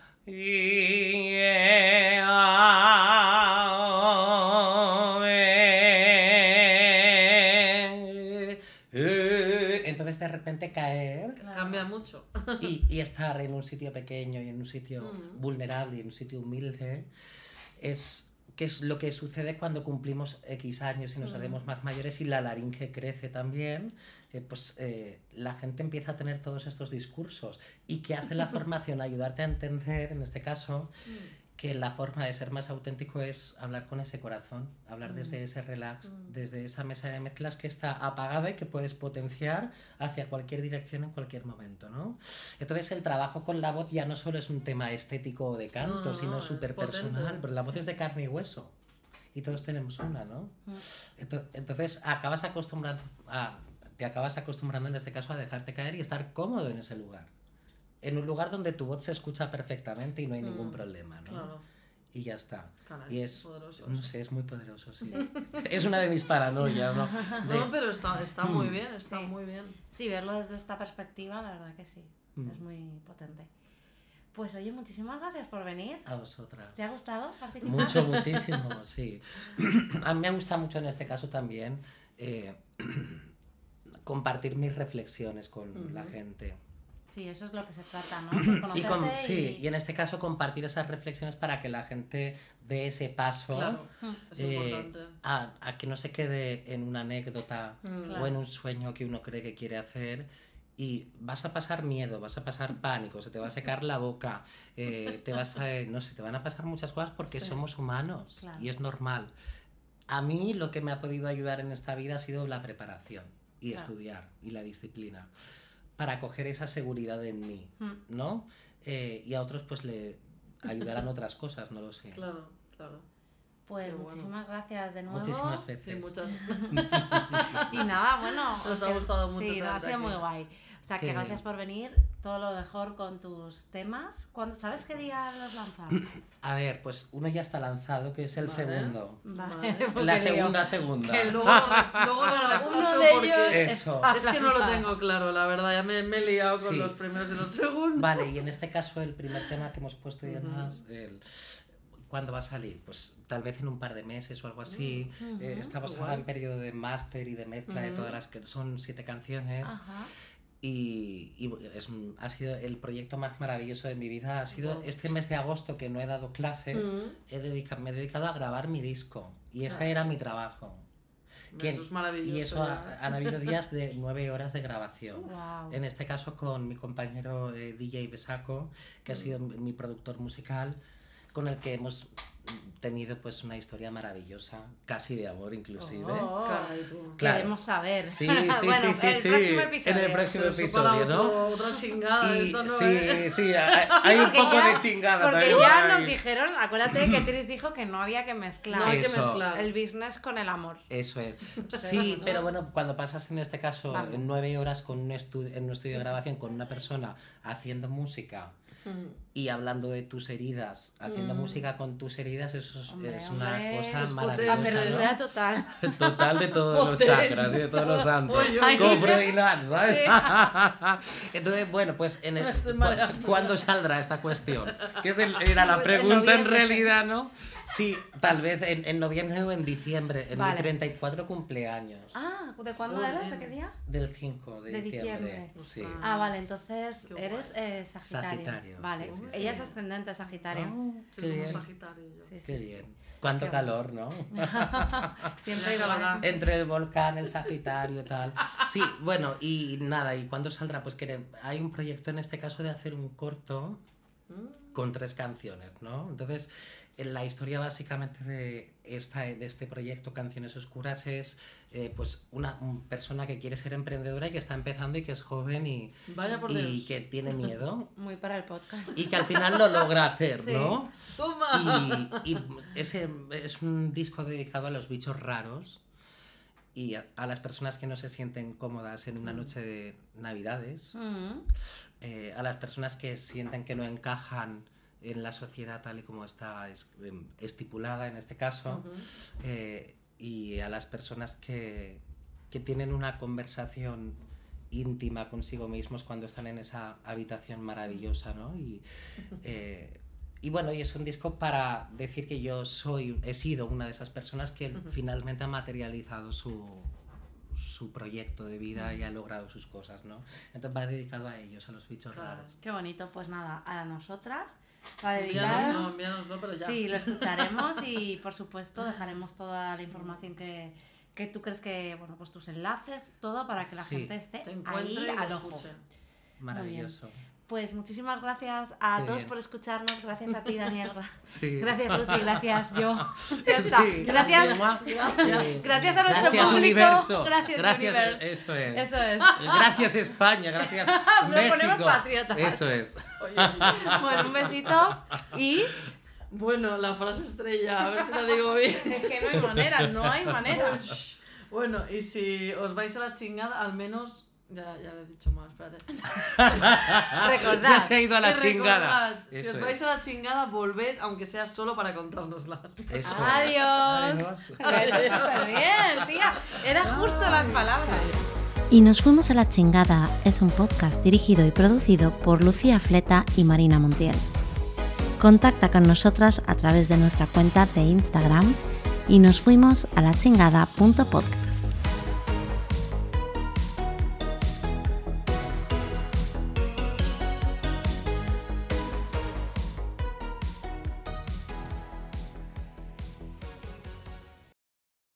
Repente caer Claro. Cambia mucho. y, y estar en un sitio pequeño y en un sitio Mm. vulnerable y en un sitio humilde es que es lo que sucede cuando cumplimos X años y nos Mm. hacemos más mayores y la laringe crece también, eh, pues eh, la gente empieza a tener todos estos discursos. ¿Y qué hace la formación? Ayudarte a entender, en este caso, que la forma de ser más auténtico es hablar con ese corazón, hablar desde ese relax, desde esa mesa de mezclas que está apagada y que puedes potenciar hacia cualquier dirección en cualquier momento, ¿no? Entonces el trabajo con la voz ya no solo es un tema estético o de canto, No, no, sino súper personal, pero la voz sí. es de carne y hueso. Y todos tenemos una, ¿no? Ento- Entonces acabas acostumbrando a, te acabas acostumbrando en este caso a dejarte caer y estar cómodo en ese lugar. En un lugar donde tu voz se escucha perfectamente y no hay ningún Mm, problema, ¿no? Claro. Y ya está. Caray, y es, poderoso no sé, es muy poderoso, sí. es una de mis paranoias, ¿no? De- No, pero está, está muy bien, está Sí. muy bien. Sí, verlo desde esta perspectiva, la verdad que sí, Mm. es muy potente. Pues oye, muchísimas gracias por venir. A vosotras. ¿Te ha gustado participar? Mucho, muchísimo, sí. A mí me gusta mucho en este caso también eh, compartir mis reflexiones con la gente. Sí, eso es lo que se trata, ¿no? Y con- conocerte sí, y en este caso compartir esas reflexiones para que la gente dé ese paso Claro, Mm. es eh, a, a que no se quede en una anécdota Mm. Claro. o en un sueño que uno cree que quiere hacer y vas a pasar miedo, vas a pasar pánico, se te va a secar la boca, eh, te vas a, no sé, te van a pasar muchas cosas porque Sí. somos humanos Claro. y es normal. A mí lo que me ha podido ayudar en esta vida ha sido la preparación y estudiar y la disciplina para coger esa seguridad en mí, Mm. ¿no? Eh, y a otros pues le ayudarán otras cosas, no lo sé. Claro, claro. Pues bueno. muchísimas gracias de nuevo. Muchísimas Sí, veces. muchas. Y nada, bueno. Nos ha gustado mucho Sí, ha sido aquí. muy guay. O sea, Qué que gracias bien. por venir. Todo lo mejor con tus temas. ¿Cuándo, ¿Sabes qué día los lanzas? A ver, pues uno ya está lanzado, que es el Vale. segundo. Vale, La digo, segunda, segunda. Que luego, luego lo Uno de porque ellos Eso. es que no lo tengo claro, la verdad. Ya me, me he liado con Sí. los primeros y los segundos. Vale, y en este caso el primer tema que hemos puesto y demás, el- ¿cuándo va a salir? Pues tal vez en un par de meses o algo así. Ujú. Eh, estamos ahora en periodo de máster y de mezcla de todas las que son siete canciones. Ajá. Y, y es, ha sido el proyecto más maravilloso de mi vida. Ha sido este mes de agosto que no he dado clases, Ujú. he dedica- me he dedicado a grabar mi disco. Y ese Claro. era mi trabajo. Que- Eso es maravilloso. Y eso ha- han habido días de nueve horas de grabación. Wow. En este caso con mi compañero eh, DJ Besaco, que ha sido mi mi productor musical, con el que hemos tenido pues una historia maravillosa, casi de amor inclusive. Oh. Claro. Queremos saber. Sí, sí, bueno, sí, sí, el En el próximo episodio, ¿no? otro- otra chingada. Y esto no sí, es. sí, hay, hay un poco ya- de chingada Porque también ya nos dijeron, acuérdate que Tris dijo que no había que mezclar No hay que Eso. mezclar. el business con el amor. Eso es. Sí, pero bueno, cuando pasas en este caso nueve horas con un en un estudio de grabación con una persona haciendo música Mm. Y hablando de tus heridas, haciendo Mm. música con tus heridas, eso es, Hombre, es una hombre, cosa es maravillosa. potente. ¿no? Total. Total de todos los chakras y de todos los santos. Como Freudian, ¿sabes? Entonces, bueno, pues en el. ¿cuándo saldrá esta cuestión? Que es era la en pregunta en noviembre. realidad, ¿no? Sí, tal vez en, en noviembre o en diciembre, en Vale. mi 34 cumpleaños. Ah, ¿de cuándo eras? ¿De qué día? Del 5 de, De diciembre. diciembre. Sí. Ah. Vale, entonces eres eh, sagitario. Sagitario, Vale, sí, sí. Ella es ascendente Sagitario. Ah, Sí, qué como bien. Sagitario y yo. Sí, sí, Qué sí. bien. Cuánto Qué calor, ¿no? Siempre La a- Entre el volcán, el Sagitario, tal. Sí, bueno, y nada, ¿y cuándo saldrá? Pues que hay un proyecto en este caso de hacer un corto Mm. con tres canciones, ¿no? Entonces, en la historia básicamente de, esta, de este proyecto Canciones Oscuras es eh, pues una un persona que quiere ser emprendedora y que está empezando y que es joven y, Vaya por y Dios. que tiene miedo Muy para el podcast. y que al final lo logra hacer, Sí. ¿no? ¡Toma! Y, y ese es un disco dedicado a los bichos raros y a, a las personas que no se sienten cómodas en una noche de navidades, Mm. eh, a las personas que sienten que no encajan en la sociedad tal y como está es- em, estipulada en este caso, Ujú. eh, y a las personas que, que tienen una conversación íntima consigo mismos cuando están en esa habitación maravillosa, ¿no? Y, eh, y bueno, y es un disco para decir que yo soy, he sido una de esas personas que Ujú. finalmente ha materializado su, su proyecto de vida y ha logrado sus cosas, ¿no? Entonces va dedicado a ellos, a los bichos Claro. raros. Qué bonito, pues nada, a nosotras. Para Envíanos, dedicar. no, envíanos no, pero ya. Sí, lo escucharemos y por supuesto dejaremos toda la información que, que tú crees que, bueno, pues tus enlaces, todo para que la Sí. gente esté ahí al ojo. Maravilloso. Pues muchísimas gracias a Qué todos bien. por escucharnos, gracias a ti Daniel, Sí. gracias Lucy, gracias yo, ya está, Sí. gracias, Sí. gracias a nuestro Gracias, público, universo. gracias, universo. Eso es. eso es. Gracias España, gracias Nos México. ponemos patriotas. Eso es. Oye, oye. Bueno, un besito y Bueno, la frase estrella, a ver si la digo bien. es que no hay manera, no hay manera. Bueno, y si os vais a la chingada, al menos. Ya, ya lo he dicho mal, espérate. Ya Recordad, se ha ido a la chingada. recordad, si os es. vais a la chingada, volved, aunque sea solo para contárnoslas. Eso es. Adiós. Adiós. Bien, tía. Era justo las palabras. Y nos fuimos a la chingada es un podcast dirigido y producido por Lucía Fleta y Marina Montiel. Contacta con nosotras a través de nuestra cuenta de Instagram y nos fuimos a la chingada.podcast.